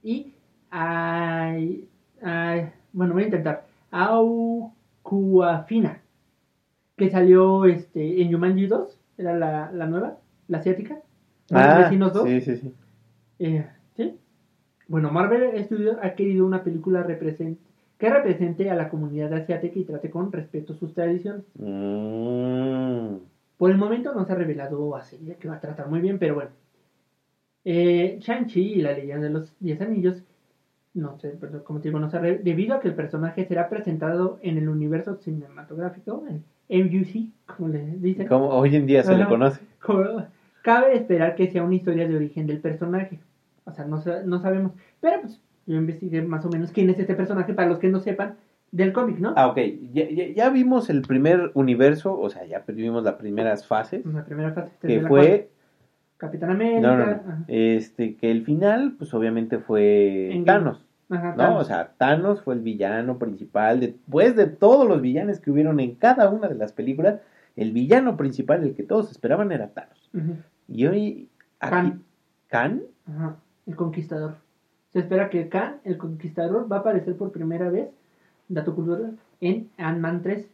Y ay, ay, bueno, voy a intentar. Au Kuafina, que salió este, en Jumanji 2, era la, la nueva, la asiática. Ah, vecinos 2. sí, sí, sí. Eh, ¿sí? Bueno, Marvel Studios ha querido una película represent- que represente a la comunidad asiática y trate con respeto sus tradiciones. Mm. Por el momento no se ha revelado así que va a tratar muy bien, pero bueno. Eh, Shang-Chi y la leyenda de los Diez Anillos, no sé, pero como te digo, no se ha debido a que el personaje será presentado en el universo cinematográfico, el MUC, como le dicen. Como hoy en día se le Ajá. conoce. Co- Cabe esperar que sea una historia de origen del personaje. O sea, no, no sabemos. Pero pues yo investigué más o menos quién es este personaje para los que no sepan del cómic, ¿no? Ah, ok. Ya, ya- ya vimos el primer universo, o sea, ya vimos las primeras fases. La primera fase. Que la fue. cual Capitán América. No, no, no. Este, que el final, pues obviamente fue. Thanos. Ajá, ¿no? O sea, Thanos fue el villano principal. Después de todos los villanos que hubieron en cada una de las películas, el villano principal, el que todos esperaban, era Thanos. Y hoy. Aquí, Khan. ¿Khan? Ajá, el conquistador. Se espera que Khan, el conquistador, va a aparecer por primera vez, dato cultural, en Ant-Man 3.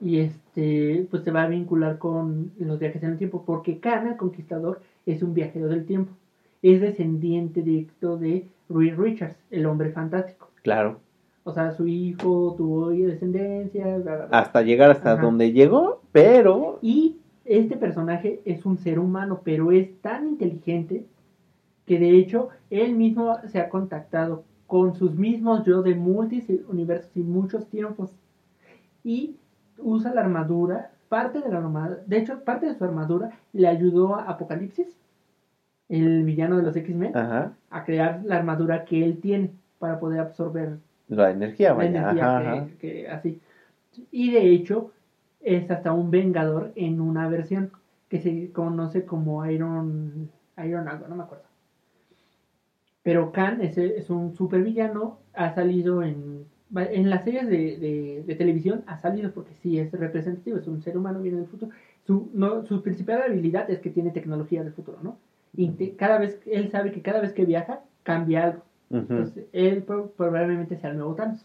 Y este, pues se va a vincular con los viajes en el tiempo, porque Khan, el conquistador, es un viajero del tiempo. Es descendiente directo de Reed Richards, el hombre fantástico. Claro. O sea, su hijo tuvo descendencia, bla, bla, bla. Hasta llegar hasta Ajá. donde llegó, pero. Y este personaje es un ser humano, pero es tan inteligente que de hecho él mismo se ha contactado con sus mismos yo de múltiples universos y muchos tiempos. Y usa la armadura, parte de la armadura, de hecho parte de su armadura le ayudó a Apocalipsis, el villano de los X-Men, a crear la armadura que él tiene para poder absorber La energía, la vaya. energía ajá, que- ajá. que así. Y de hecho, es hasta un vengador en una versión que se conoce como Iron. Iron algo, no me acuerdo. Pero Khan es, es un supervillano, ha salido en. En las series de, de- de televisión ha salido porque sí es representativo, es un ser humano, viene del futuro. Su, no, su principal habilidad es que tiene tecnología del futuro, ¿no? Y te- cada vez, él sabe que cada vez que viaja cambia algo. Ujú. Entonces, él pro- probablemente sea el nuevo Thanos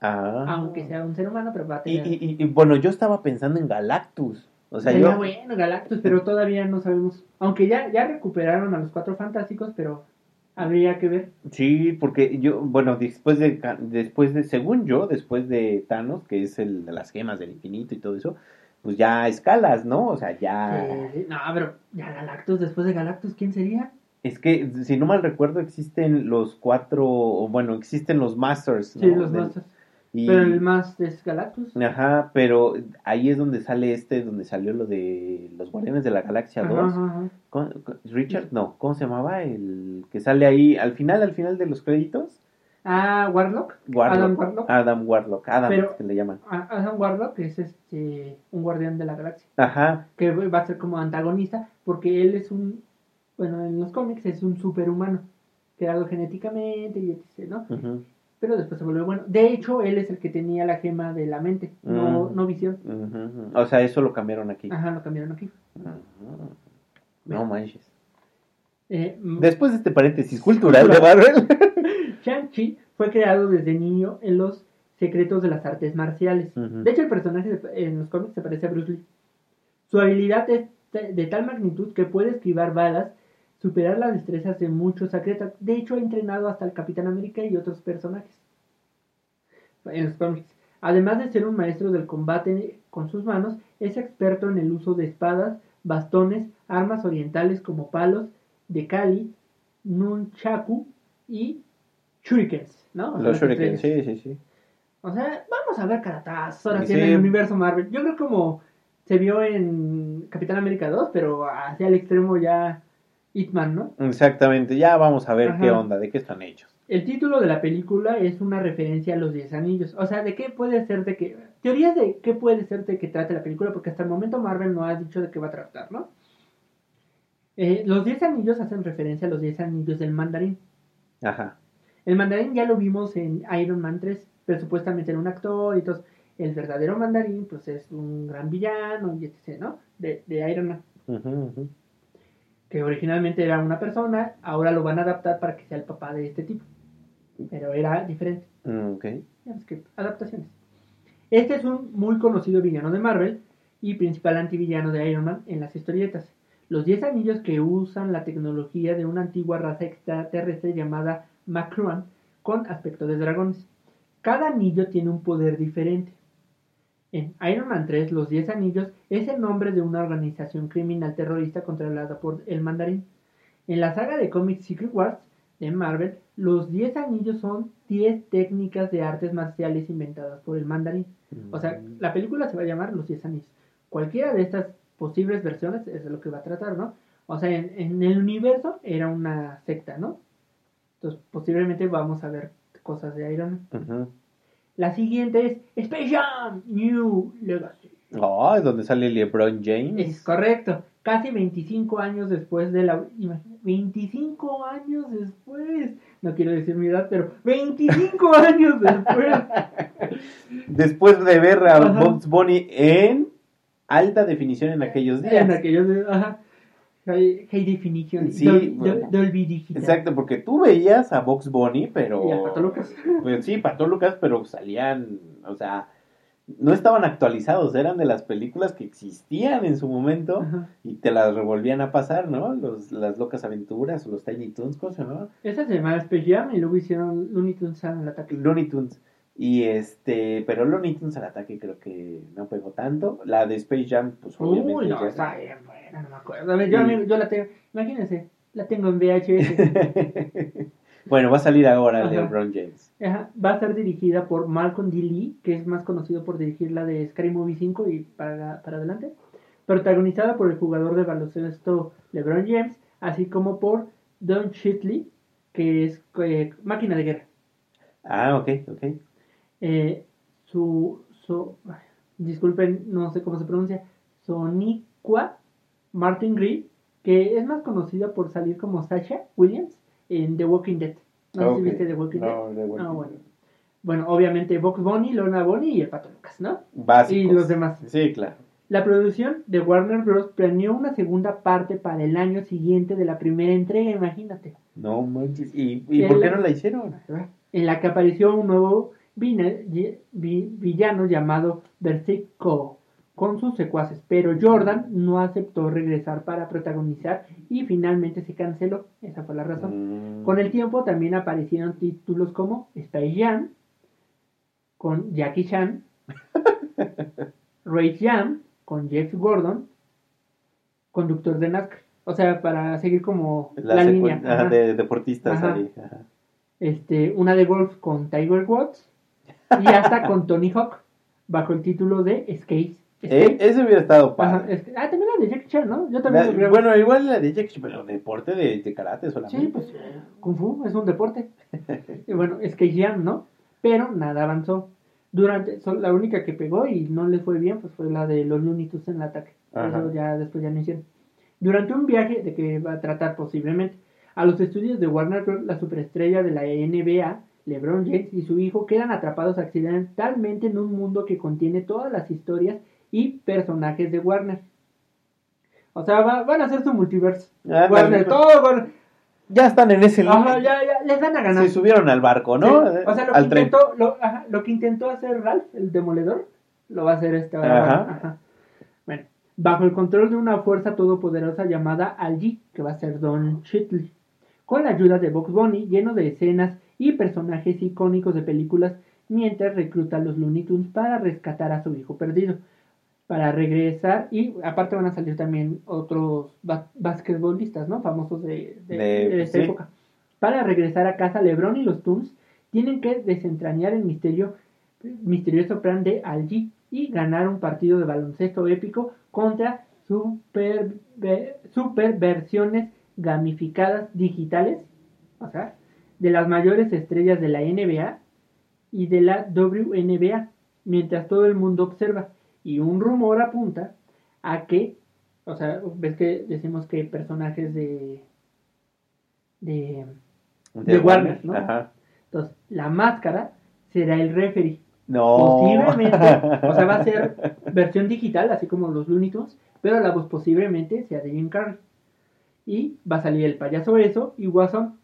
Ah. aunque sea un ser humano, pero va a tener. y- y- y, bueno, yo estaba pensando en Galactus. O sea, Sería yo. bueno Galactus, pero todavía no sabemos. Aunque ya, ya recuperaron a los cuatro fantásticos, pero habría que ver. Sí, porque yo, bueno, después de, después de, según yo, después de Thanos, que es el de las gemas del infinito y todo eso, pues ya escalas, ¿no? O sea, ya... Sí, sí. No, pero ya Galactus, después de Galactus, ¿quién sería? Es que, si no mal recuerdo, existen los cuatro, o bueno, existen los Masters, ¿no? Sí, los Del- Masters. Y- Pero el más es Galactus. Ajá, pero ahí es donde sale este, donde salió lo de los Guardianes de la Galaxia 2. Ajá, ajá, ajá. ¿Cómo- cómo- Richard, no, ¿cómo se llamaba? El que sale ahí al final, al final de los créditos. Ah, Warlock. Warlock. Adam Warlock. Adam Warlock, Adam Pero- es que le llaman. Adam Warlock es este un guardián de la galaxia. Ajá, Que va a ser como antagonista, porque él es un. Bueno, en los cómics es un superhumano. Creado genéticamente y etc., ¿no? Pero después se volvió bueno. De hecho, él es el que tenía la gema de la mente, no, no visión. O sea, eso lo cambiaron aquí. Ajá, lo cambiaron aquí. No manches. Eh, mm, Después de este paréntesis cultural de Marvel. [laughs] Shang-Chi fue creado desde niño en los secretos de las artes marciales. De hecho, el personaje en los cómics se parece a Bruce Lee. Su habilidad es de, de tal magnitud que puede esquivar balas, superar las destrezas de muchos atletas. De hecho, ha entrenado hasta el Capitán América y otros personajes en los cómics. Además de ser un maestro del combate con sus manos, es experto en el uso de espadas, bastones, armas orientales como palos de Kali, Nunchaku y Shurikens, ¿no? O sea, Los las Shuriken, estrellas. sí, sí, sí. O sea, vamos a ver caratazos ahora sí Sí. en el universo Marvel. Yo creo como se vio en Capitán América 2, pero hacia el extremo ya Hitman, ¿no? Exactamente, ya vamos a ver Ajá. qué onda, de qué están hechos. El título de la película es una referencia a los Diez Anillos. O sea, ¿de qué puede ser de que... Teorías de qué puede ser de que trate la película, porque hasta el momento Marvel no ha dicho de qué va a tratar, ¿no? Eh, los 10 anillos hacen referencia a los 10 anillos del mandarín. Ajá. El mandarín ya lo vimos en Iron Man 3, pero supuestamente era un actor y todo. El verdadero mandarín, pues es un gran villano y etc., ¿no? De, de Iron Man. Ujú, ujú. Que originalmente era una persona, ahora lo van a adaptar para que sea el papá de este tipo. Pero era diferente. Mm, Ok. Que adaptaciones. Este es un muy conocido villano de Marvel y principal antivillano de Iron Man en las historietas. Los 10 anillos que usan la tecnología de una antigua raza extraterrestre llamada Macruan con aspecto de dragones. Cada anillo tiene un poder diferente. En Iron Man 3, los 10 anillos es el nombre de una organización criminal terrorista controlada por el mandarín. En la saga de cómics Secret Wars de Marvel, los 10 anillos son 10 técnicas de artes marciales inventadas por el mandarín. O sea, Mm. la película se va a llamar Los 10 anillos. Cualquiera de estas posibles versiones es de lo que va a tratar, ¿no? O sea, en, en el universo era una secta, ¿no? Entonces, posiblemente vamos a ver cosas de Iron Man. La siguiente es Space Jam New Legacy. Oh, es donde sale LeBron James. Es correcto. Casi 25 años después de la... imagina- 25 años después. No quiero decir mi edad, pero 25 [laughs] años después. [laughs] Después de ver a. Bugs Bunny en alta definición en aquellos días. En aquellos de... Ajá. High, definition. Sí, Dolby, bueno. Dolby Digital. Exacto, porque tú veías a Box Bunny, pero. Y al Pato Lucas. Pues sí, Pato Lucas, pero salían, o sea, no estaban actualizados, eran de las películas que existían en su momento Ajá. y te las revolvían a pasar, ¿no? Los, las locas aventuras o los Tiny Toons, ¿cómo se llama? Esa se llamaba Space Jam y luego hicieron Looney Tunes al ataque. Looney Tunes. Y este, pero Looney Tunes al ataque creo que no pegó tanto. La de Space Jam, pues obviamente. Uy, no, ya- está bien buena, no me acuerdo. A ver, yo, Sí. amigo, yo la tengo, imagínense, la tengo en VHS. [laughs] bueno, va a salir ahora de. LeBron James. Ajá, Va a ser dirigida por Malcolm D. Lee, que es más conocido por dirigir la de Scary Movie 5 y para, para adelante. Protagonizada por el jugador de baloncesto LeBron James, así como por Don Shitley, que es eh, máquina de guerra. Ah, ok, ok. Eh, su, su, disculpen, no sé cómo se pronuncia, Soniqua Martin Green, que es más conocida por salir como Sasha Williams en The Walking Dead. No sé Ok. si viste The Walking Dead. No, The Walking Ah, bueno. Dead. Bueno, obviamente Box Bunny, Lorna Bunny y el Pato Lucas, ¿no? Básicos. Y los demás. Sí, claro. La producción de Warner Bros. planeó una segunda parte para el año siguiente de la primera entrega, imagínate. No manches. ¿Y, y por qué no la hicieron? En la que apareció un nuevo villano llamado Berserko con sus secuaces, pero Jordan no aceptó regresar para protagonizar y finalmente se canceló. Esa fue la razón. Mm. Con el tiempo también aparecieron títulos como Space Jam, con Jackie Chan, [laughs] Ray Jam, con Jeff Gordon, conductor de NASCAR. O sea, para seguir como la, La, línea. ajá. de deportistas Ajá. ahí. ajá. Este, una de golf con Tiger Woods y hasta con Tony Hawk bajo el título de Skate. Eh, ese hubiera estado padre. ah, también la de Jackie Chan, ¿no? Yo también La- lo creo. bueno, igual la de Jackie, pero deporte de, de karate solamente. Sí, pues Kung Fu es un deporte. [laughs] Y bueno, Skate Jam, ¿no? Pero nada avanzó. Durante, son- la única que pegó y no le fue bien, pues fue la de los Looney Tunes en el ataque. Ajá. Eso ya después ya no hicieron. Durante un viaje de que va a tratar posiblemente a los estudios de Warner Bros., la superestrella de la NBA, LeBron James y su hijo quedan atrapados accidentalmente en un mundo que contiene todas las historias y personajes de Warner. O sea, va- van a hacer su multiverso. Ah, Warner, no, todo Warner. Ya están en ese Ajá, ya, ya, les van a ganar. Se subieron al barco, ¿no? Sí, O sea, lo que, al tren. intentó, lo, ajá, lo que intentó hacer Ralph, el demoledor, lo va a hacer este. Bueno, ajá. Bueno, bajo el control de una fuerza todopoderosa llamada Algi, que va a ser Don Chitley, con la ayuda de Box Bunny, lleno de escenas y personajes icónicos de películas, mientras recluta a los Looney Tunes para rescatar a su hijo perdido. Para regresar, y aparte van a salir también otros ba- basquetbolistas, ¿no? Famosos de, de- De- de esta sí. época. Para regresar a casa, LeBron y los Toons tienen que desentrañar el misterio, misterioso plan de Algi y ganar un partido de baloncesto épico contra super, ve- superversiones gamificadas digitales, o sea, de las mayores estrellas de la NBA y de la WNBA, mientras todo el mundo observa. Y un rumor apunta a que O sea, ves que decimos que personajes de. de. de Warner, ¿no? Ajá. Entonces, la máscara será el referee. No. Posiblemente, [laughs] o sea, va a ser versión digital, así como los Looney Tunes, pero la voz posiblemente sea de Jim Carrey. Y va a salir el payaso eso y Guasón,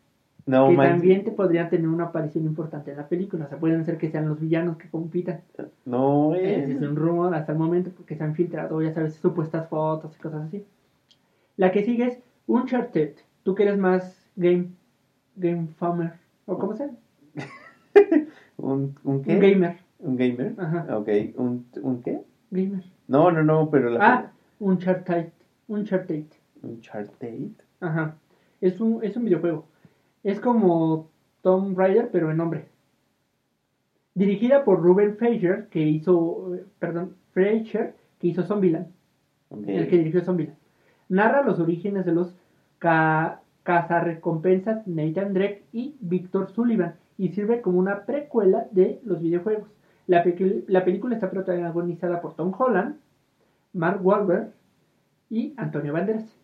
No, que también te podrían tener una aparición importante en la película. O sea, pueden ser que sean los villanos que compitan. No, es eh. un rumor hasta el momento porque se han filtrado, ya sabes, supuestas fotos y cosas así. La que sigue es Uncharted. Tú que eres más game, game famer, o cómo se llama? [laughs] ¿Un, un qué? Un gamer. ¿Un gamer? Ajá. Ok. ¿Un, ¿Un qué? Gamer. No, no, no, pero la. Ah, Uncharted. Uncharted. Uncharted. Ajá. Es un, es un videojuego. Es como Tomb Raider, pero en hombre. Dirigida por Ruben Fraser, que hizo. Perdón, Fraser, que hizo Zombieland. El que dirigió Zombieland. Narra los orígenes de los ca cazarrecompensas Nathan Drake y Victor Sullivan y sirve como una precuela de los videojuegos. La, pe- la película está protagonizada por Tom Holland, Mark Wahlberg y Antonio Banderas.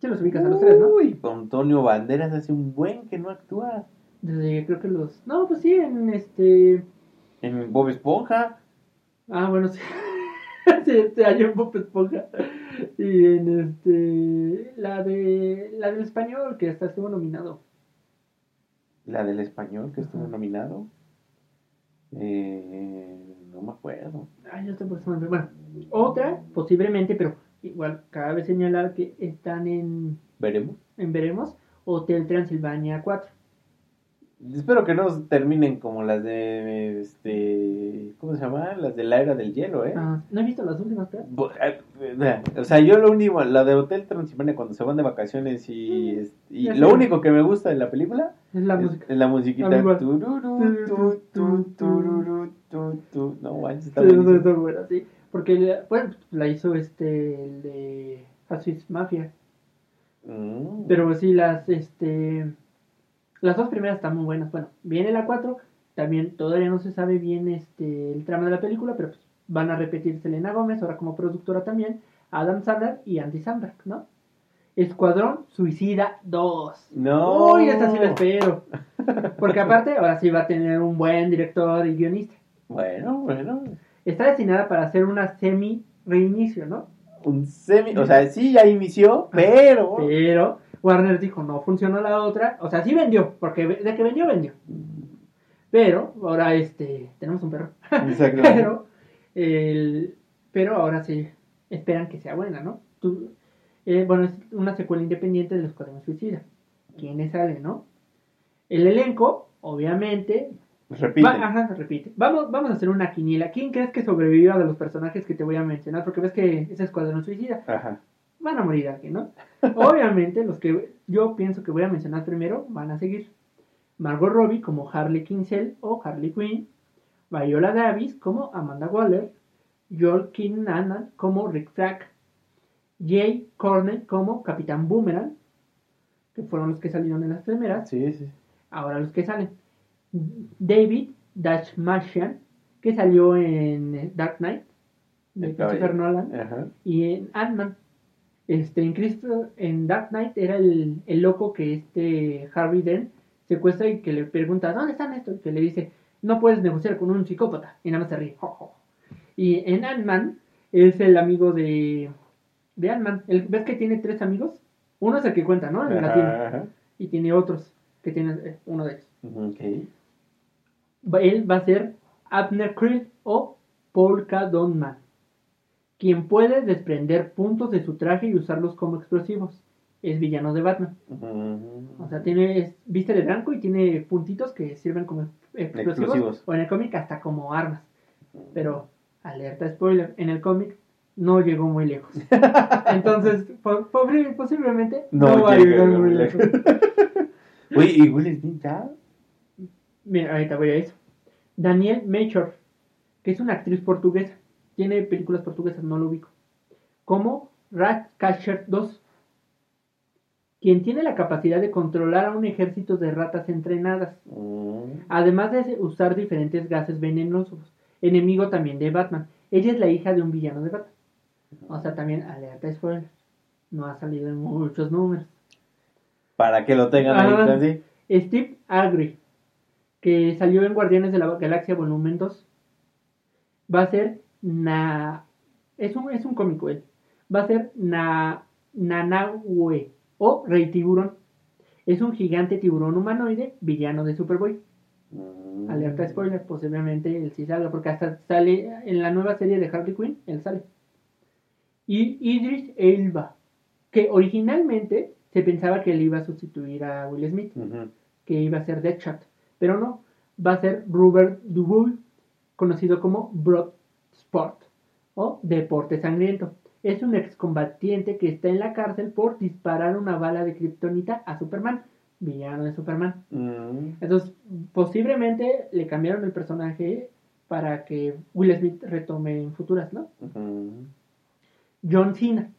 Se los ubicas a los tres, ¿no? Uy, Antonio Banderas hace un buen que no actúa. Desde creo que los... No, pues sí, en este... En Bob Esponja. Ah, bueno, sí. [laughs] sí, este año en Bob Esponja. Y en este... La de... La del español, que hasta estuvo nominado. La del español que estuvo nominado. Eh, no me acuerdo. Ay, me olvidó. Bueno, otra, posiblemente, pero igual cabe señalar que están en, Veremos. en Veremos, Hotel Transilvania 4. Espero que no terminen como las de este ¿cómo se llama? Las de la era del hielo, ¿eh? Ah, no he visto las últimas, pero... Bo- eh, eh, O sea, yo lo único, la de Hotel Transilvania cuando se van de vacaciones y, es- y lo sé. único que me gusta de la película Es la es, música. es la musiquita. Tururú, tu, tu, tu. No, manches, Sí, está buena, sí. Porque, la- bueno, la hizo este, el de Asus Mafia. Mm. Pero sí, las, este... Las dos primeras están muy buenas. Bueno, viene la 4. También todavía no se sabe bien este, el trama de la película, pero pues, van a repetir Selena Gómez, ahora como productora también, Adam Sandler y Andy Samberg, ¿no? Escuadrón Suicida 2. No. Uy, esta sí la espero. Porque aparte, ahora sí va a tener un buen director y guionista. Bueno, bueno. Está destinada para hacer una semi reinicio, ¿no? Un semi, o sea, sí ya inició, pero Pero Warner dijo, no funcionó la otra. O sea, sí vendió, porque de que vendió, vendió. Pero, ahora este, tenemos un perro. Exacto. [laughs] pero, el, pero ahora sí, esperan que sea buena, ¿no? Tú- eh, bueno, es una secuela independiente de Los Escuadrón Suicida. ¿Quiénes salen, no? El elenco, obviamente, repite. Va- ajá, repite. Vamos, vamos a hacer una quiniela. ¿Quién crees que sobreviva de los personajes que te voy a mencionar? Porque ves que ese escuadrón suicida. Ajá. Van a morir aquí, ¿no? [laughs] Obviamente, los que yo pienso que voy a mencionar primero van a seguir. Margot Robbie como Harley Quinzel o Harley Quinn. Viola Davis como Amanda Waller. Joel Kinnaman como Rick Flag. Jay Cornell como Capitán Boomerang. Que fueron los que salieron en las primeras. Sí, sí. Ahora los que salen. David Dashmashian, que salió en eh, Dark Knight, de Christopher. Nolan, Ajá. y en Ant-Man. Este, en, Christo- en Dark Knight era el, el loco que este Harvey Dent secuestra y que le pregunta, ¿dónde están estos? Y que le dice, no puedes negociar con un psicópata. Y nada más se ríe. Jo, jo. Y en Ant-Man es el amigo de, de Ant-Man. ¿Ves que tiene tres amigos? Uno es el que cuenta, ¿no? Ajá. Y tiene otros, que tiene eh, uno de ellos. Ok. Él va a ser Abner Krill o Polka Dot Man, quien puede desprender puntos de su traje y usarlos como explosivos. Es villano de Batman. O sea, tiene es- viste de blanco y tiene puntitos que sirven como explosivos, Explosivos. o en el cómic hasta como armas. Pero, alerta spoiler, en el cómic no llegó muy lejos. [laughs] Entonces, posiblemente no, va a llega llegar muy lejos. ¿y Will Smith ya? Mira, ahorita voy a eso. Daniel Melchor, que es una actriz portuguesa. Tiene películas portuguesas, no lo ubico. Como Ratcatcher 2, quien tiene la capacidad de controlar a un ejército de ratas entrenadas, Mm. además de usar diferentes gases venenosos. Enemigo también de Batman. Ella es la hija de un villano de Batman. O sea, también alerta spoiler. no ha salido en muchos números. Para que lo tengan ahí Ah. así. Steve Agri, que salió en Guardianes de la Galaxia Volumen 2, va a ser Na... Es un, es un cómico él. Va a ser Na... Nanahue o Rey Tiburón. Es un gigante tiburón humanoide, villano de Superboy. Mm. Alerta spoiler, posiblemente él sí salga, porque hasta sale en la nueva serie de Harley Quinn, él sale. Y Idris Elba, que originalmente se pensaba que él iba a sustituir a Will Smith, que iba a ser Deadshot, pero no, va a ser Robert Dubois, conocido como Broad Sport o Deporte Sangriento. Es un excombatiente que está en la cárcel por disparar una bala de kriptonita a Superman, villano de Superman. Mm. Entonces, posiblemente le cambiaron el personaje para que Will Smith retome en futuras, ¿no? John Cena,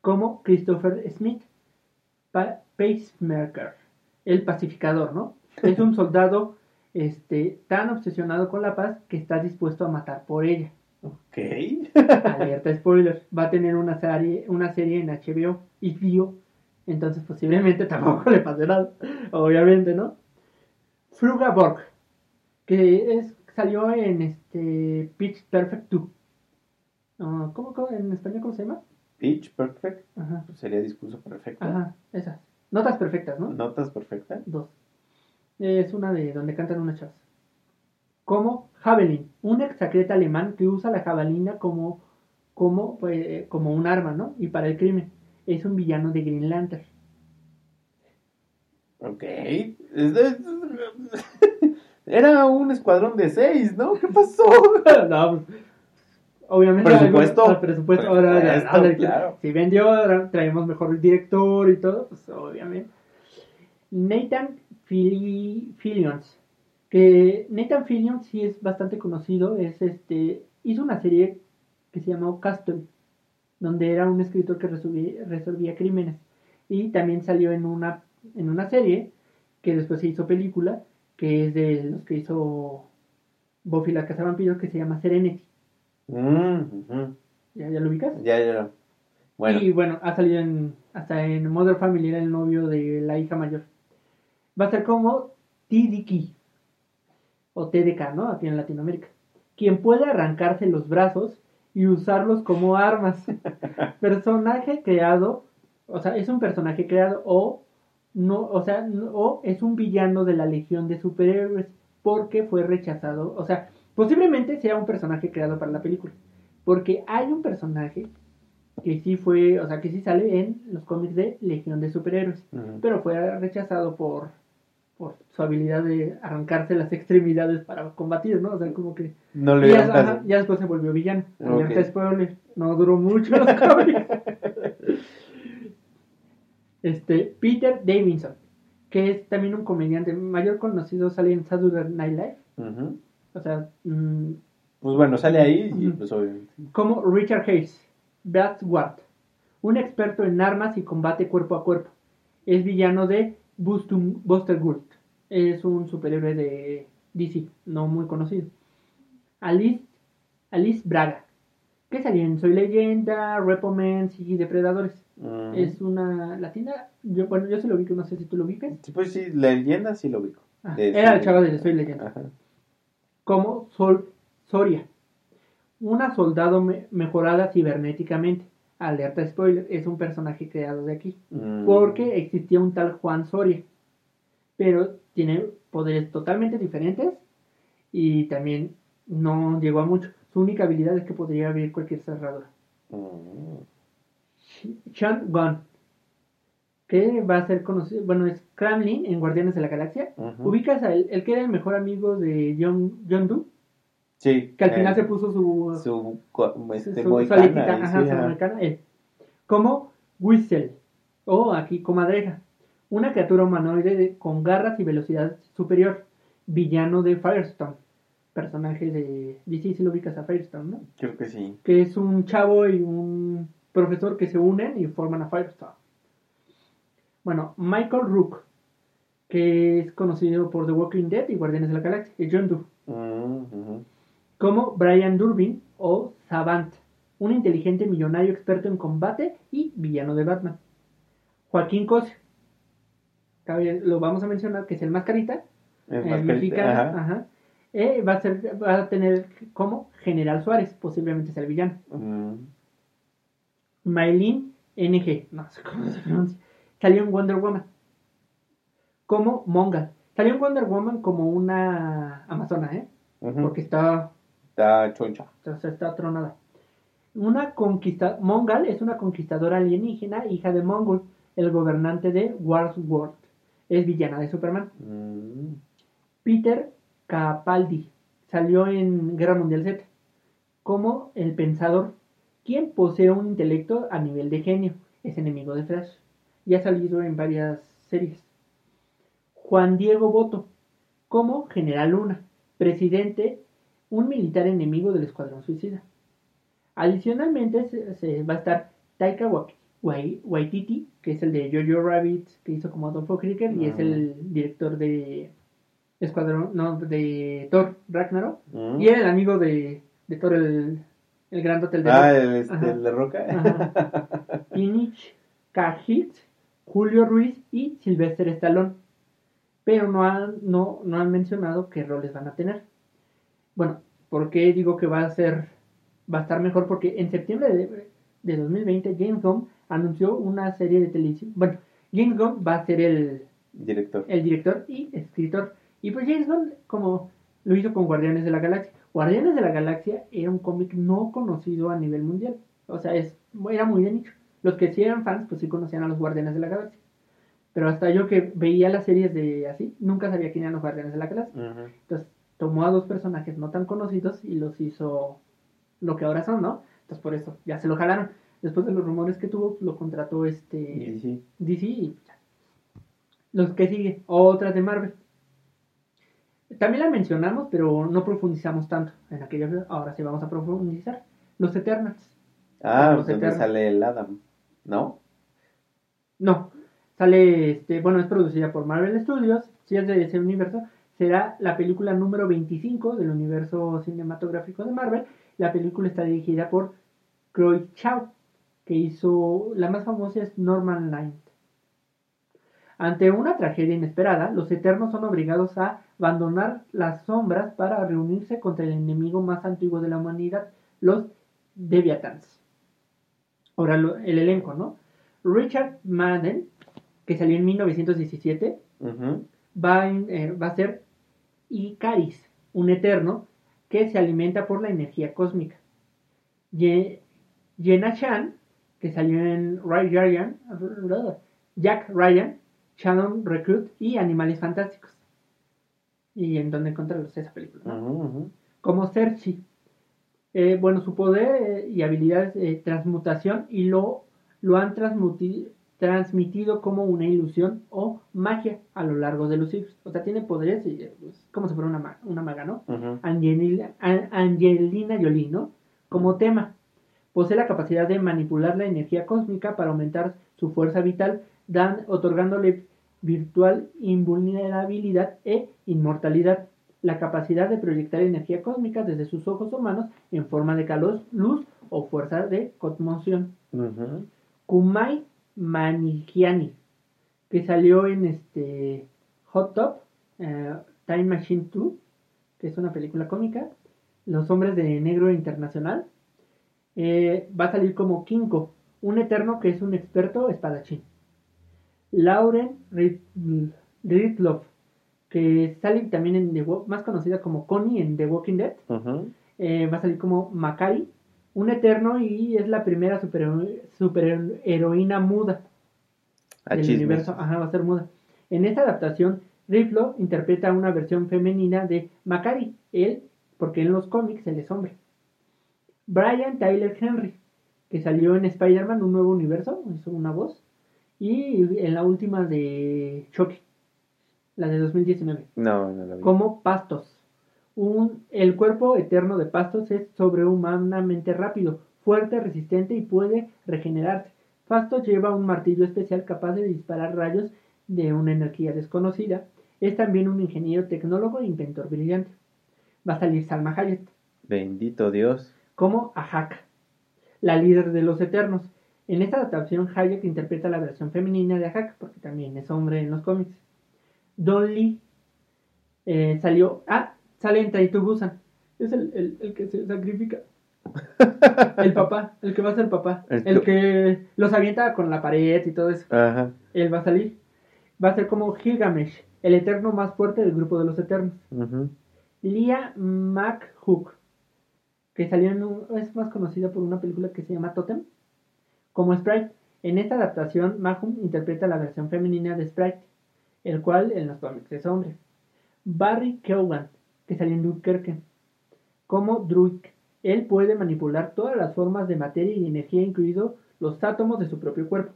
como Christopher Smith, pa- Pacemaker, el pacificador, ¿no? Es un soldado este, tan obsesionado con la paz que está dispuesto a matar por ella. Ok. Alerta spoiler, va a tener una serie, una serie en HBO y Dio, entonces posiblemente [laughs] tampoco le pase nada, obviamente, ¿no? Fruga Borg, que es, salió en este Pitch Perfect 2. Ah, ¿cómo, cómo- en español cómo se llama? Pitch perfect. Ajá, Pues sería discurso perfecto. ajá, esas. Notas perfectas, ¿no? Notas perfectas. Dos. Es una de donde cantan unas chavas. Como Javelin, un exacreta alemán que usa la jabalina como, como, pues, como un arma, ¿no? Y para el crimen. Es un villano de Green Lantern. Ok. [laughs] Era un escuadrón de seis, ¿no? ¿Qué pasó? [laughs] no, pues, obviamente. Presupuesto. al presupuesto. Ahora, Presupuesto, ahora, claro. Si vendió, ahora traemos mejor director y todo, pues obviamente. Nathan Fili- Fillions. Que Nathan Fillions sí es bastante conocido. Es este. Hizo una serie que se llamó Castle. Donde era un escritor que resolvía, resolvía crímenes. Y también salió en una, en una serie que después se hizo película. Que es de los que hizo Buffy la Casa Vampiros. Que se llama Serenity. Mm. ¿Ya, ya lo ubicas? Ya, ya. Bueno. Y bueno, ha salido en, hasta en Mother Family, era el novio de la hija mayor. Va a ser como TDK, o TDK, ¿no? Aquí en Latinoamérica. Quien puede arrancarse los brazos y usarlos como armas. [laughs] personaje creado, o sea, es un personaje creado o no, o sea, no- o es un villano de la Legión de Superhéroes porque fue rechazado, o sea, posiblemente sea un personaje creado para la película, porque hay un personaje que sí fue, o sea, que sí sale en los cómics de Legión de Superhéroes, pero fue rechazado por por su habilidad de arrancarse las extremidades para combatir, ¿no? O sea, como que No le ya, ajá, ya después se volvió villano. Spoiler, no duró mucho los [laughs] cómics. Este, Peter Davidson, que es también un comediante mayor conocido, sale en Saturday Night Live. O sea, mm, Pues bueno, sale ahí y Ujú. pues obviamente. como Richard Hayes, Brad Ward, un experto en armas y combate cuerpo a cuerpo. Es villano de Buster Gould. Es un superhéroe de DC, no muy conocido. Alice, Alice Braga, que salió en Soy Leyenda, Repomens y Depredadores. Es una latina. Yo, bueno, yo se lo ubico, no sé si tú lo ubicas. Sí, pues sí, la leyenda sí lo ubico. Ah, era el sí. chavo de Soy Leyenda. Ajá. como Sol Soria, una soldado me- mejorada cibernéticamente. Alerta spoiler, es un personaje creado de aquí. Mm. Porque existía un tal Juan Soria, pero tiene poderes totalmente diferentes y también no llegó a mucho. Su única habilidad es que podría abrir cualquier cerradura. Mm. Sean Gunn, que va a ser conocido, bueno, es Kremlin en Guardianes de la Galaxia. Ubicas a él, el que era el mejor amigo de John, John Doe, Sí. que al final eh, se puso su, Su, este, su- aletita, ajá, sí, su ajá. él. Como Whistle, o aquí Comadreja, una criatura humanoide de- con garras y velocidad superior, villano de Firestone, personaje de DC, si lo ubicas a Firestone, ¿no? Creo que sí. Que es un chavo y un profesor que se unen y forman a Firestone. Bueno, Michael Rook, que es conocido por The Walking Dead y Guardianes de la Galaxia, y John Doe ujú. Como Brian Durbin o Savant, un inteligente millonario experto en combate y villano de Batman. Joaquín Cos, cabe- lo vamos a mencionar, que es el mascarita, Es eh, mexicano, Ajá. ajá. Eh, va, a ser, va a tener como General Suárez, posiblemente sea el villano. Mm. Maylin NG, no sé cómo se pronuncia, salió en Wonder Woman. Como Mongal. Salió en Wonder Woman como una amazona, ¿eh? Porque está, Está choncha. está, está tronada. Una conquista, Mongal es una conquistadora alienígena, hija de Mongol, el gobernante de Warsworld. Es villana de Superman. Mm. Peter Capaldi salió en Guerra Mundial Z como el pensador, quien posee un intelecto a nivel de genio, es enemigo de Flash y ha salido en varias series. Juan Diego Boto como General Luna, presidente, un militar enemigo del Escuadrón Suicida. Adicionalmente se, se va a estar Taika Wai- Wai- Waititi, que es el de Jojo Rabbit, que hizo como Adolfo Krieger y es Ah. el director de Escuadrón, no, de Thor Ragnarok. Mm. Y era el amigo de, de Thor, el, el gran hotel de Ah, el, este, el de Roca. Inich Cajit, Julio Ruiz y Sylvester Stallone. Pero no han, no, no han mencionado qué roles van a tener. Bueno, ¿por qué digo que va a ser va a estar mejor? Porque en septiembre de, de 2020 James Gunn anunció una serie de televisión. Bueno, James Gunn va a ser el, Director. el director y escritor. Y pues James Gunn, como lo hizo con Guardianes de la Galaxia. Guardianes de la Galaxia era un cómic no conocido a nivel mundial. O sea, es, era muy de nicho. Los que sí eran fans, pues sí conocían a los Guardianes de la Galaxia. Pero hasta yo que veía las series de así, nunca sabía quién eran los Guardianes de la Galaxia. Entonces tomó a dos personajes no tan conocidos y los hizo lo que ahora son, ¿no? Entonces por eso ya se lo jalaron. Después de los rumores que tuvo, lo contrató este sí. DC y ya. Los que sigue, otras de Marvel. También la mencionamos, pero no profundizamos tanto en aquella. Ahora sí vamos a profundizar. Los Eternals. Ah, Los donde Eternos. sale el Adam. ¿No? No, sale, este, bueno, es producida por Marvel Studios. Si es de ese universo, será la película número 25 del universo cinematográfico de Marvel. La película está dirigida por Chloe Chow, que hizo la más famosa es Norman Light. Ante una tragedia inesperada, los Eternos son obligados a abandonar las sombras para reunirse contra el enemigo más antiguo de la humanidad, los Deviatans. Ahora el elenco, ¿no? Richard Madden, que salió en 1917, Ujú. va, eh, va a ser Icaris, un eterno que se alimenta por la energía cósmica. Ye- Jenna Chan, que salió en Ryan, Jack Ryan, Shadow Recruit y Animales Fantásticos. Y en donde encontrarlos esa película. como Cersei. Eh, bueno, su poder eh, y habilidades de transmutación y lo, lo han transmuti- transmitido como una ilusión o magia a lo largo de los siglos. O sea, tiene poderes y, eh, pues, como si fuera una, ma- una maga, ¿no? Angelina, An- Angelina Jolie, ¿no? Como tema. Posee la capacidad de manipular la energía cósmica para aumentar su fuerza vital, dan, otorgándole virtual invulnerabilidad e inmortalidad. La capacidad de proyectar energía cósmica desde sus ojos humanos en forma de calor, luz o fuerza de conmoción. Ujú. Kumai Manikiani, que salió en este Hot Top, eh, Time Machine 2, que es una película cómica, Los Hombres de Negro Internacional, eh, va a salir como Kinko, un eterno que es un experto espadachín. Lauren Rid- Ridloff, que sale también en The más conocida como Connie en The Walking Dead, eh, va a salir como Makari, un eterno y es la primera super, superheroína muda A del chismes. universo. Ajá, va a ser muda. En esta adaptación, Riflo interpreta una versión femenina de Makari, él, porque en los cómics él es hombre. Brian Tyler Henry, que salió en Spider-Man, un nuevo universo, hizo una voz, y en la última de Chucky, la de 2019 No, no la vi. como Pastos. Un, el cuerpo eterno de Pastos es sobrehumanamente rápido, fuerte, resistente y puede regenerarse. Pastos lleva un martillo especial capaz de disparar rayos de una energía desconocida. Es también un ingeniero tecnólogo e inventor brillante. Va a salir Salma Hayek Bendito Dios. como Ahaka. la líder de los Eternos. En esta adaptación, Hayek interpreta la versión femenina de Ahak, porque también es hombre en los cómics. Don Lee eh, salió. Ah, sale en Train to Busan. Es el, el- el que se sacrifica. [laughs] El papá, el que va a ser papá. El El que- los avienta con la pared y todo eso. Ajá. Él va a salir. Va a ser como Gilgamesh, el eterno más fuerte del grupo de los eternos. ujú. Lia McHook, que salió en un- es más conocida por una película que se llama Totem, como Sprite. En esta adaptación, Mahum interpreta la versión femenina de Sprite, el cual en los cómics es hombre. Barry Keoghan, que salió en Dunkerque, como Druid. Él puede manipular todas las formas de materia y energía, incluidos los átomos de su propio cuerpo.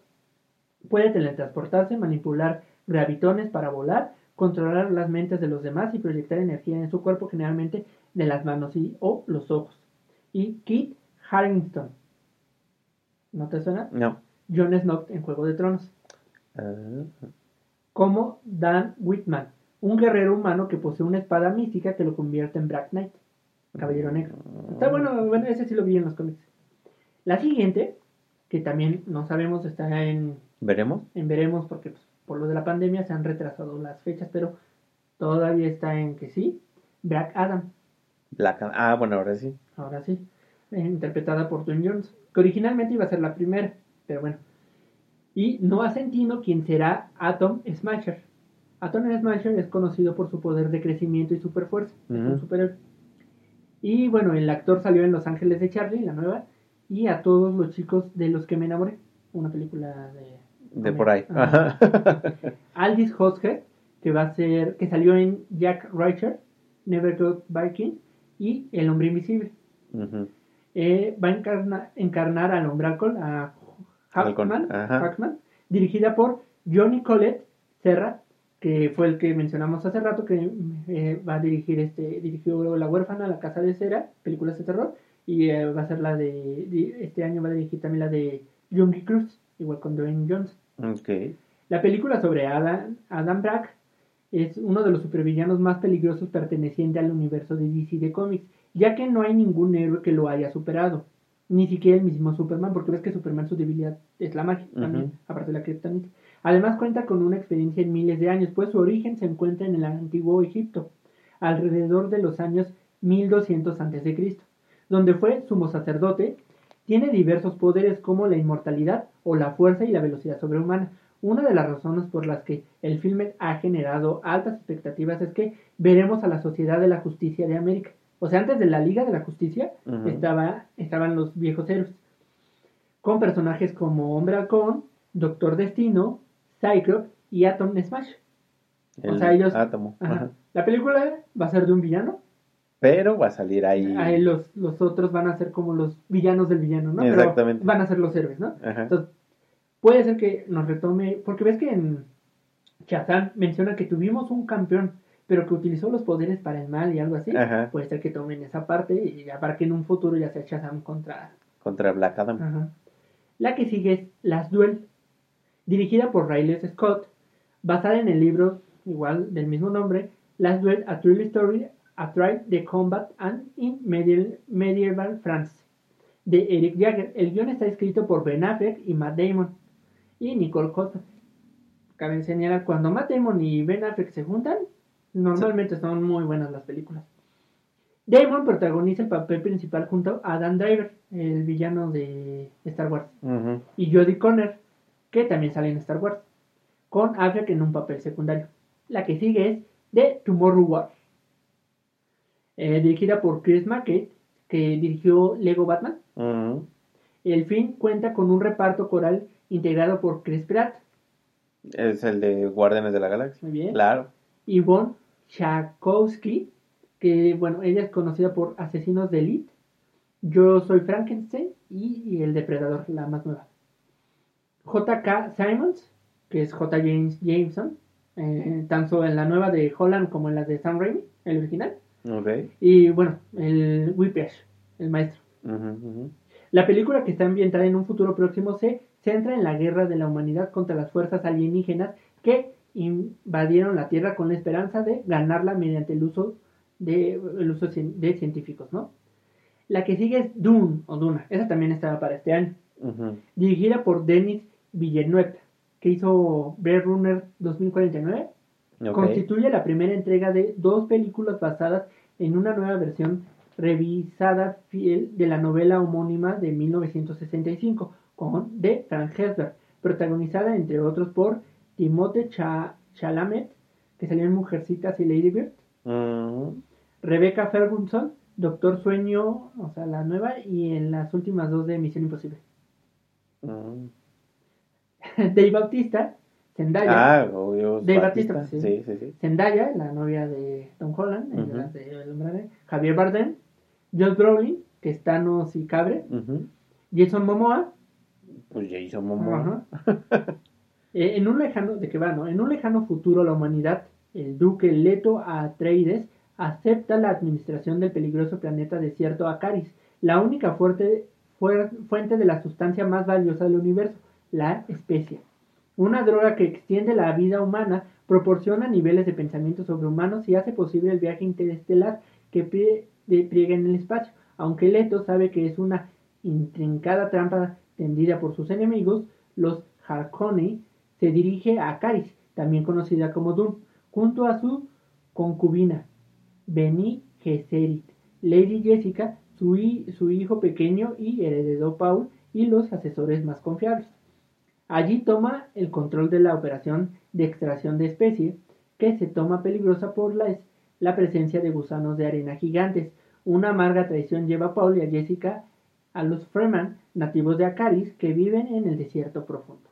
Puede teletransportarse, manipular gravitones para volar, controlar las mentes de los demás y proyectar energía en su cuerpo, generalmente de las manos y, o los ojos. Y Kit Harington. ¿No te suena? No. Jon Snow en Juego de Tronos. Ah, Como Dan Whitman, un guerrero humano que posee una espada mística que lo convierte en Black Knight, Caballero Negro. Está bueno, bueno, ese sí lo vi en los cómics. La siguiente, que también no sabemos, está en, ¿Veremos? en veremos porque pues, por lo de la pandemia se han retrasado las fechas, pero todavía está en que sí. Black Adam, Black Adam. Ah, bueno, ahora sí. ahora sí, eh, interpretada por Dwayne Jones, que originalmente iba a ser la primera, pero bueno. Y Noah Centino, quien será Atom Smasher. Atom Smasher es conocido por su poder de crecimiento y superfuerza, es un superhéroe. Y bueno, el actor salió en Los Ángeles de Charlie, la nueva, y a todos los chicos de los que me enamoré, una película de De por ahí. Ajá. [laughs] Aldis Hodge, que va a ser, que salió en Jack Reacher, Never Go Viking y El Hombre Invisible. Eh, va a encarna- encarnar al hombre alcohol, a Hackman. Hackman, dirigida por Johnny Colette Serra, que fue el que mencionamos hace rato, que eh, va a dirigir este, dirigió La huérfana, La casa de cera, películas de terror, y eh, va a ser la de, este año va a dirigir también la de Jungle Cruise, igual con Dwayne Jones. Ok. La película sobre Adam, Adam Brack es uno de los supervillanos más peligrosos perteneciente al universo de DC de cómics, ya que no hay ningún héroe que lo haya superado, ni siquiera el mismo Superman, porque ves que Superman su debilidad es la magia también, aparte de la kryptonita. Además cuenta con una experiencia en miles de años, pues su origen se encuentra en el antiguo Egipto, alrededor de los años 1200 a.C., donde fue sumo sacerdote. Tiene diversos poderes como la inmortalidad o la fuerza y la velocidad sobrehumana. Una de las razones por las que el filme ha generado altas expectativas es que veremos a la Sociedad de la Justicia de América. O sea, antes de la Liga de la Justicia estaba, estaban los viejos héroes. Con personajes como Hombre Halcón, Doctor Destino, Cyclops y Atom Smash. El o sea, ellos- átomo. Ajá. Ajá. La película va a ser de un villano. Pero va a salir ahí. Ahí los, los otros van a ser como los villanos del villano, ¿no? Pero Exactamente. van a ser los héroes, ¿no? Ajá. Entonces, puede ser que nos retome, porque ves que en Shazam menciona que tuvimos un campeón, pero que utilizó los poderes para el mal y algo así. Ajá. Puede ser que tomen esa parte y ya para que en un futuro ya sea Shazam contra... Contra Black Adam. Ajá. La que sigue es Las Duel, dirigida por Riley Scott, basada en el libro igual del mismo nombre, Last Duel, A True Story, A Trial de Combat and in Medieval, Medieval France, de Eric Jagger. El guion está escrito por Ben Affleck y Matt Damon y Nicole Kidman. Cabe señalar, cuando Matt Damon y Ben Affleck se juntan, normalmente son muy buenas las películas. Damon protagoniza el papel principal junto a Dan Driver, el villano de Star Wars y Jodie Conner, que también sale en Star Wars, con Affleck en un papel secundario. La que sigue es The Tomorrow War, eh, dirigida por Chris McKay, que dirigió Lego Batman. El film cuenta con un reparto coral integrado por Chris Pratt, Es el de Guardianes de la Galaxia. muy bien, Claro. Yvonne Chakowski, que bueno, ella es conocida por Asesinos de Elite, Yo soy Frankenstein y, y El Depredador, la más nueva. J.K. Simons, que es J. James Jameson, eh, tanto en la nueva de Holland como en la de Sam Raimi, el original. Ok. Y bueno, el Whiplash, el maestro. La película que está ambientada en un futuro próximo se centra en la guerra de la humanidad contra las fuerzas alienígenas que invadieron la Tierra con la esperanza de ganarla mediante el uso de, el uso de científicos, ¿no? La que sigue es Dune, o Duna. Esa también estaba para este año. Dirigida por Denis Villeneuve, que hizo Blade Runner 2049. Ok. Constituye la primera entrega de dos películas basadas en una nueva versión revisada fiel de la novela homónima de 1965 con de Frank Herbert, protagonizada entre otros por Timothée Cha- Chalamet, que salió en Mujercitas y Lady Bird, Ujú. Rebecca Ferguson, Doctor Sueño, o sea, la nueva, y en las últimas dos de Misión Imposible. Ujú. [laughs] Dave Bautista, Zendaya, Ah, obvio. Dave. Bautista, Sí, sí. sí, sí. Zendaya, la novia de Tom Holland, de El Hombre Javier Bardem, Josh Brolin, que es Thanos y Cabre. Jason Momoa, Pues Jason Momoa. [laughs] Eh, en un lejano, ¿de qué va, no? En un lejano futuro la humanidad, el duque Leto Atreides, acepta la administración del peligroso planeta desierto Acaris, la única fuerte, fuer- fuente de la sustancia más valiosa del universo, la especia. Una droga que extiende la vida humana, proporciona niveles de pensamiento sobrehumanos y hace posible el viaje interestelar que prie- de- pliega en el espacio. Aunque Leto sabe que es una intrincada trampa tendida por sus enemigos, los Harkonnen, se dirige a Caris, también conocida como Dune, junto a su concubina, Beni Gesserit, Lady Jessica, su hijo pequeño y heredero Paul, y los asesores más confiables. Allí toma el control de la operación de extracción de especie, que se toma peligrosa por la, es- la presencia de gusanos de arena gigantes. Una amarga traición lleva a Paul y a Jessica a los Freeman, nativos de Acaris, que viven en el desierto profundo.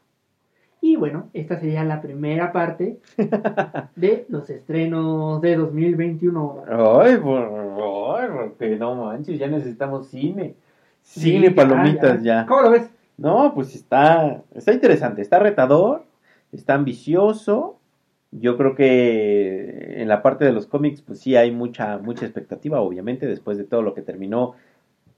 Y bueno, esta sería la primera parte [laughs] de los estrenos de 2021. Ay, por favor, que no manches, ya necesitamos cine. Sí, Cine, ya, palomitas ya. ¿Cómo lo ves? No, pues está, está interesante, está retador, está ambicioso. Yo creo que en la parte de los cómics, pues sí hay mucha, mucha expectativa, obviamente, después de todo lo que terminó,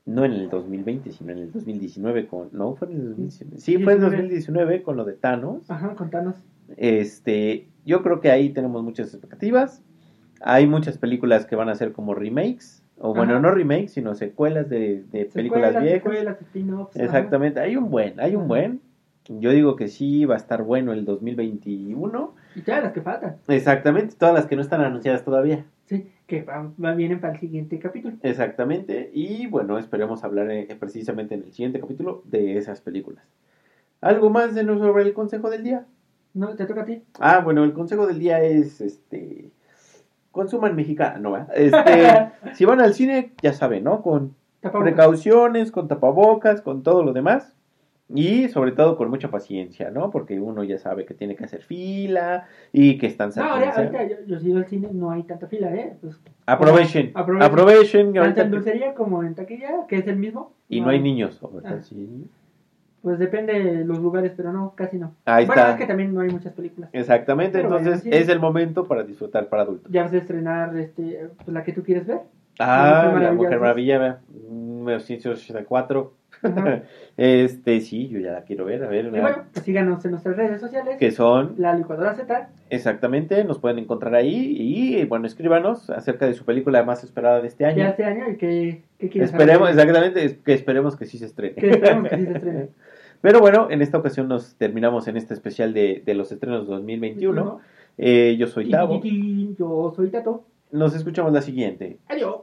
no en el 2020, sino en el 2019 con, no, fue en el 2019, sí, fue en el 2019 con lo de Thanos. Ajá, contanos. Este, yo creo que ahí tenemos muchas expectativas. Hay muchas películas que van a ser como remakes, o bueno, Ajá. no remakes, sino secuelas de, de películas viejas. secuelas, spin-offs, ajá. Exactamente, hay un buen, hay un buen. Yo digo que sí va a estar bueno el 2021. Y todas las que faltan. Exactamente, todas las que no están anunciadas todavía. Sí, que va, va- vienen para el siguiente capítulo. Exactamente, y bueno, esperemos hablar eh, precisamente en el siguiente capítulo de esas películas. ¿Algo más de no sobre el consejo del día? No, te toca a ti. Ah, bueno, el consejo del día es este consuman mexicano, ¿verdad? [laughs] Este, si van al cine, ya saben, ¿no? Con Tapabocas. precauciones, con tapabocas, con todo lo demás. Y sobre todo con mucha paciencia, ¿no? Porque uno ya sabe que tiene que hacer fila y que están No, ahora, ahorita yo, yo sigo al cine, no hay tanta fila, ¿eh? Pues, Aprovechen, Aprovechen. aprovechen. tanto en dulcería como en taquilla, que es el mismo. Y no hay niños. ahorita Ah. sí. Pues depende de los lugares, pero no, casi no. Ahí bueno, está. es que también no hay muchas películas. Exactamente, Pero entonces sí. es el momento para disfrutar para adultos. Ya vas a estrenar este, pues, la que tú quieres ver. Ah, Mujer la Maravilla, Mujer. Maravilla, 1984. Ajá. [laughs] Este, sí, yo ya la quiero ver, a ver. Y bueno, pues síganos en nuestras redes sociales. que son La licuadora Z. exactamente, nos pueden encontrar ahí y bueno, escríbanos acerca de su película más esperada de este de año. este año y que, que Esperemos, saber? exactamente, que esperemos que sí se estrene. Que esperemos que sí se estrene. [laughs] Pero bueno, en esta ocasión nos terminamos en este especial de, de los estrenos 2021. Eh, yo soy Tavo. Yo soy Tato. Nos escuchamos la siguiente. Adiós.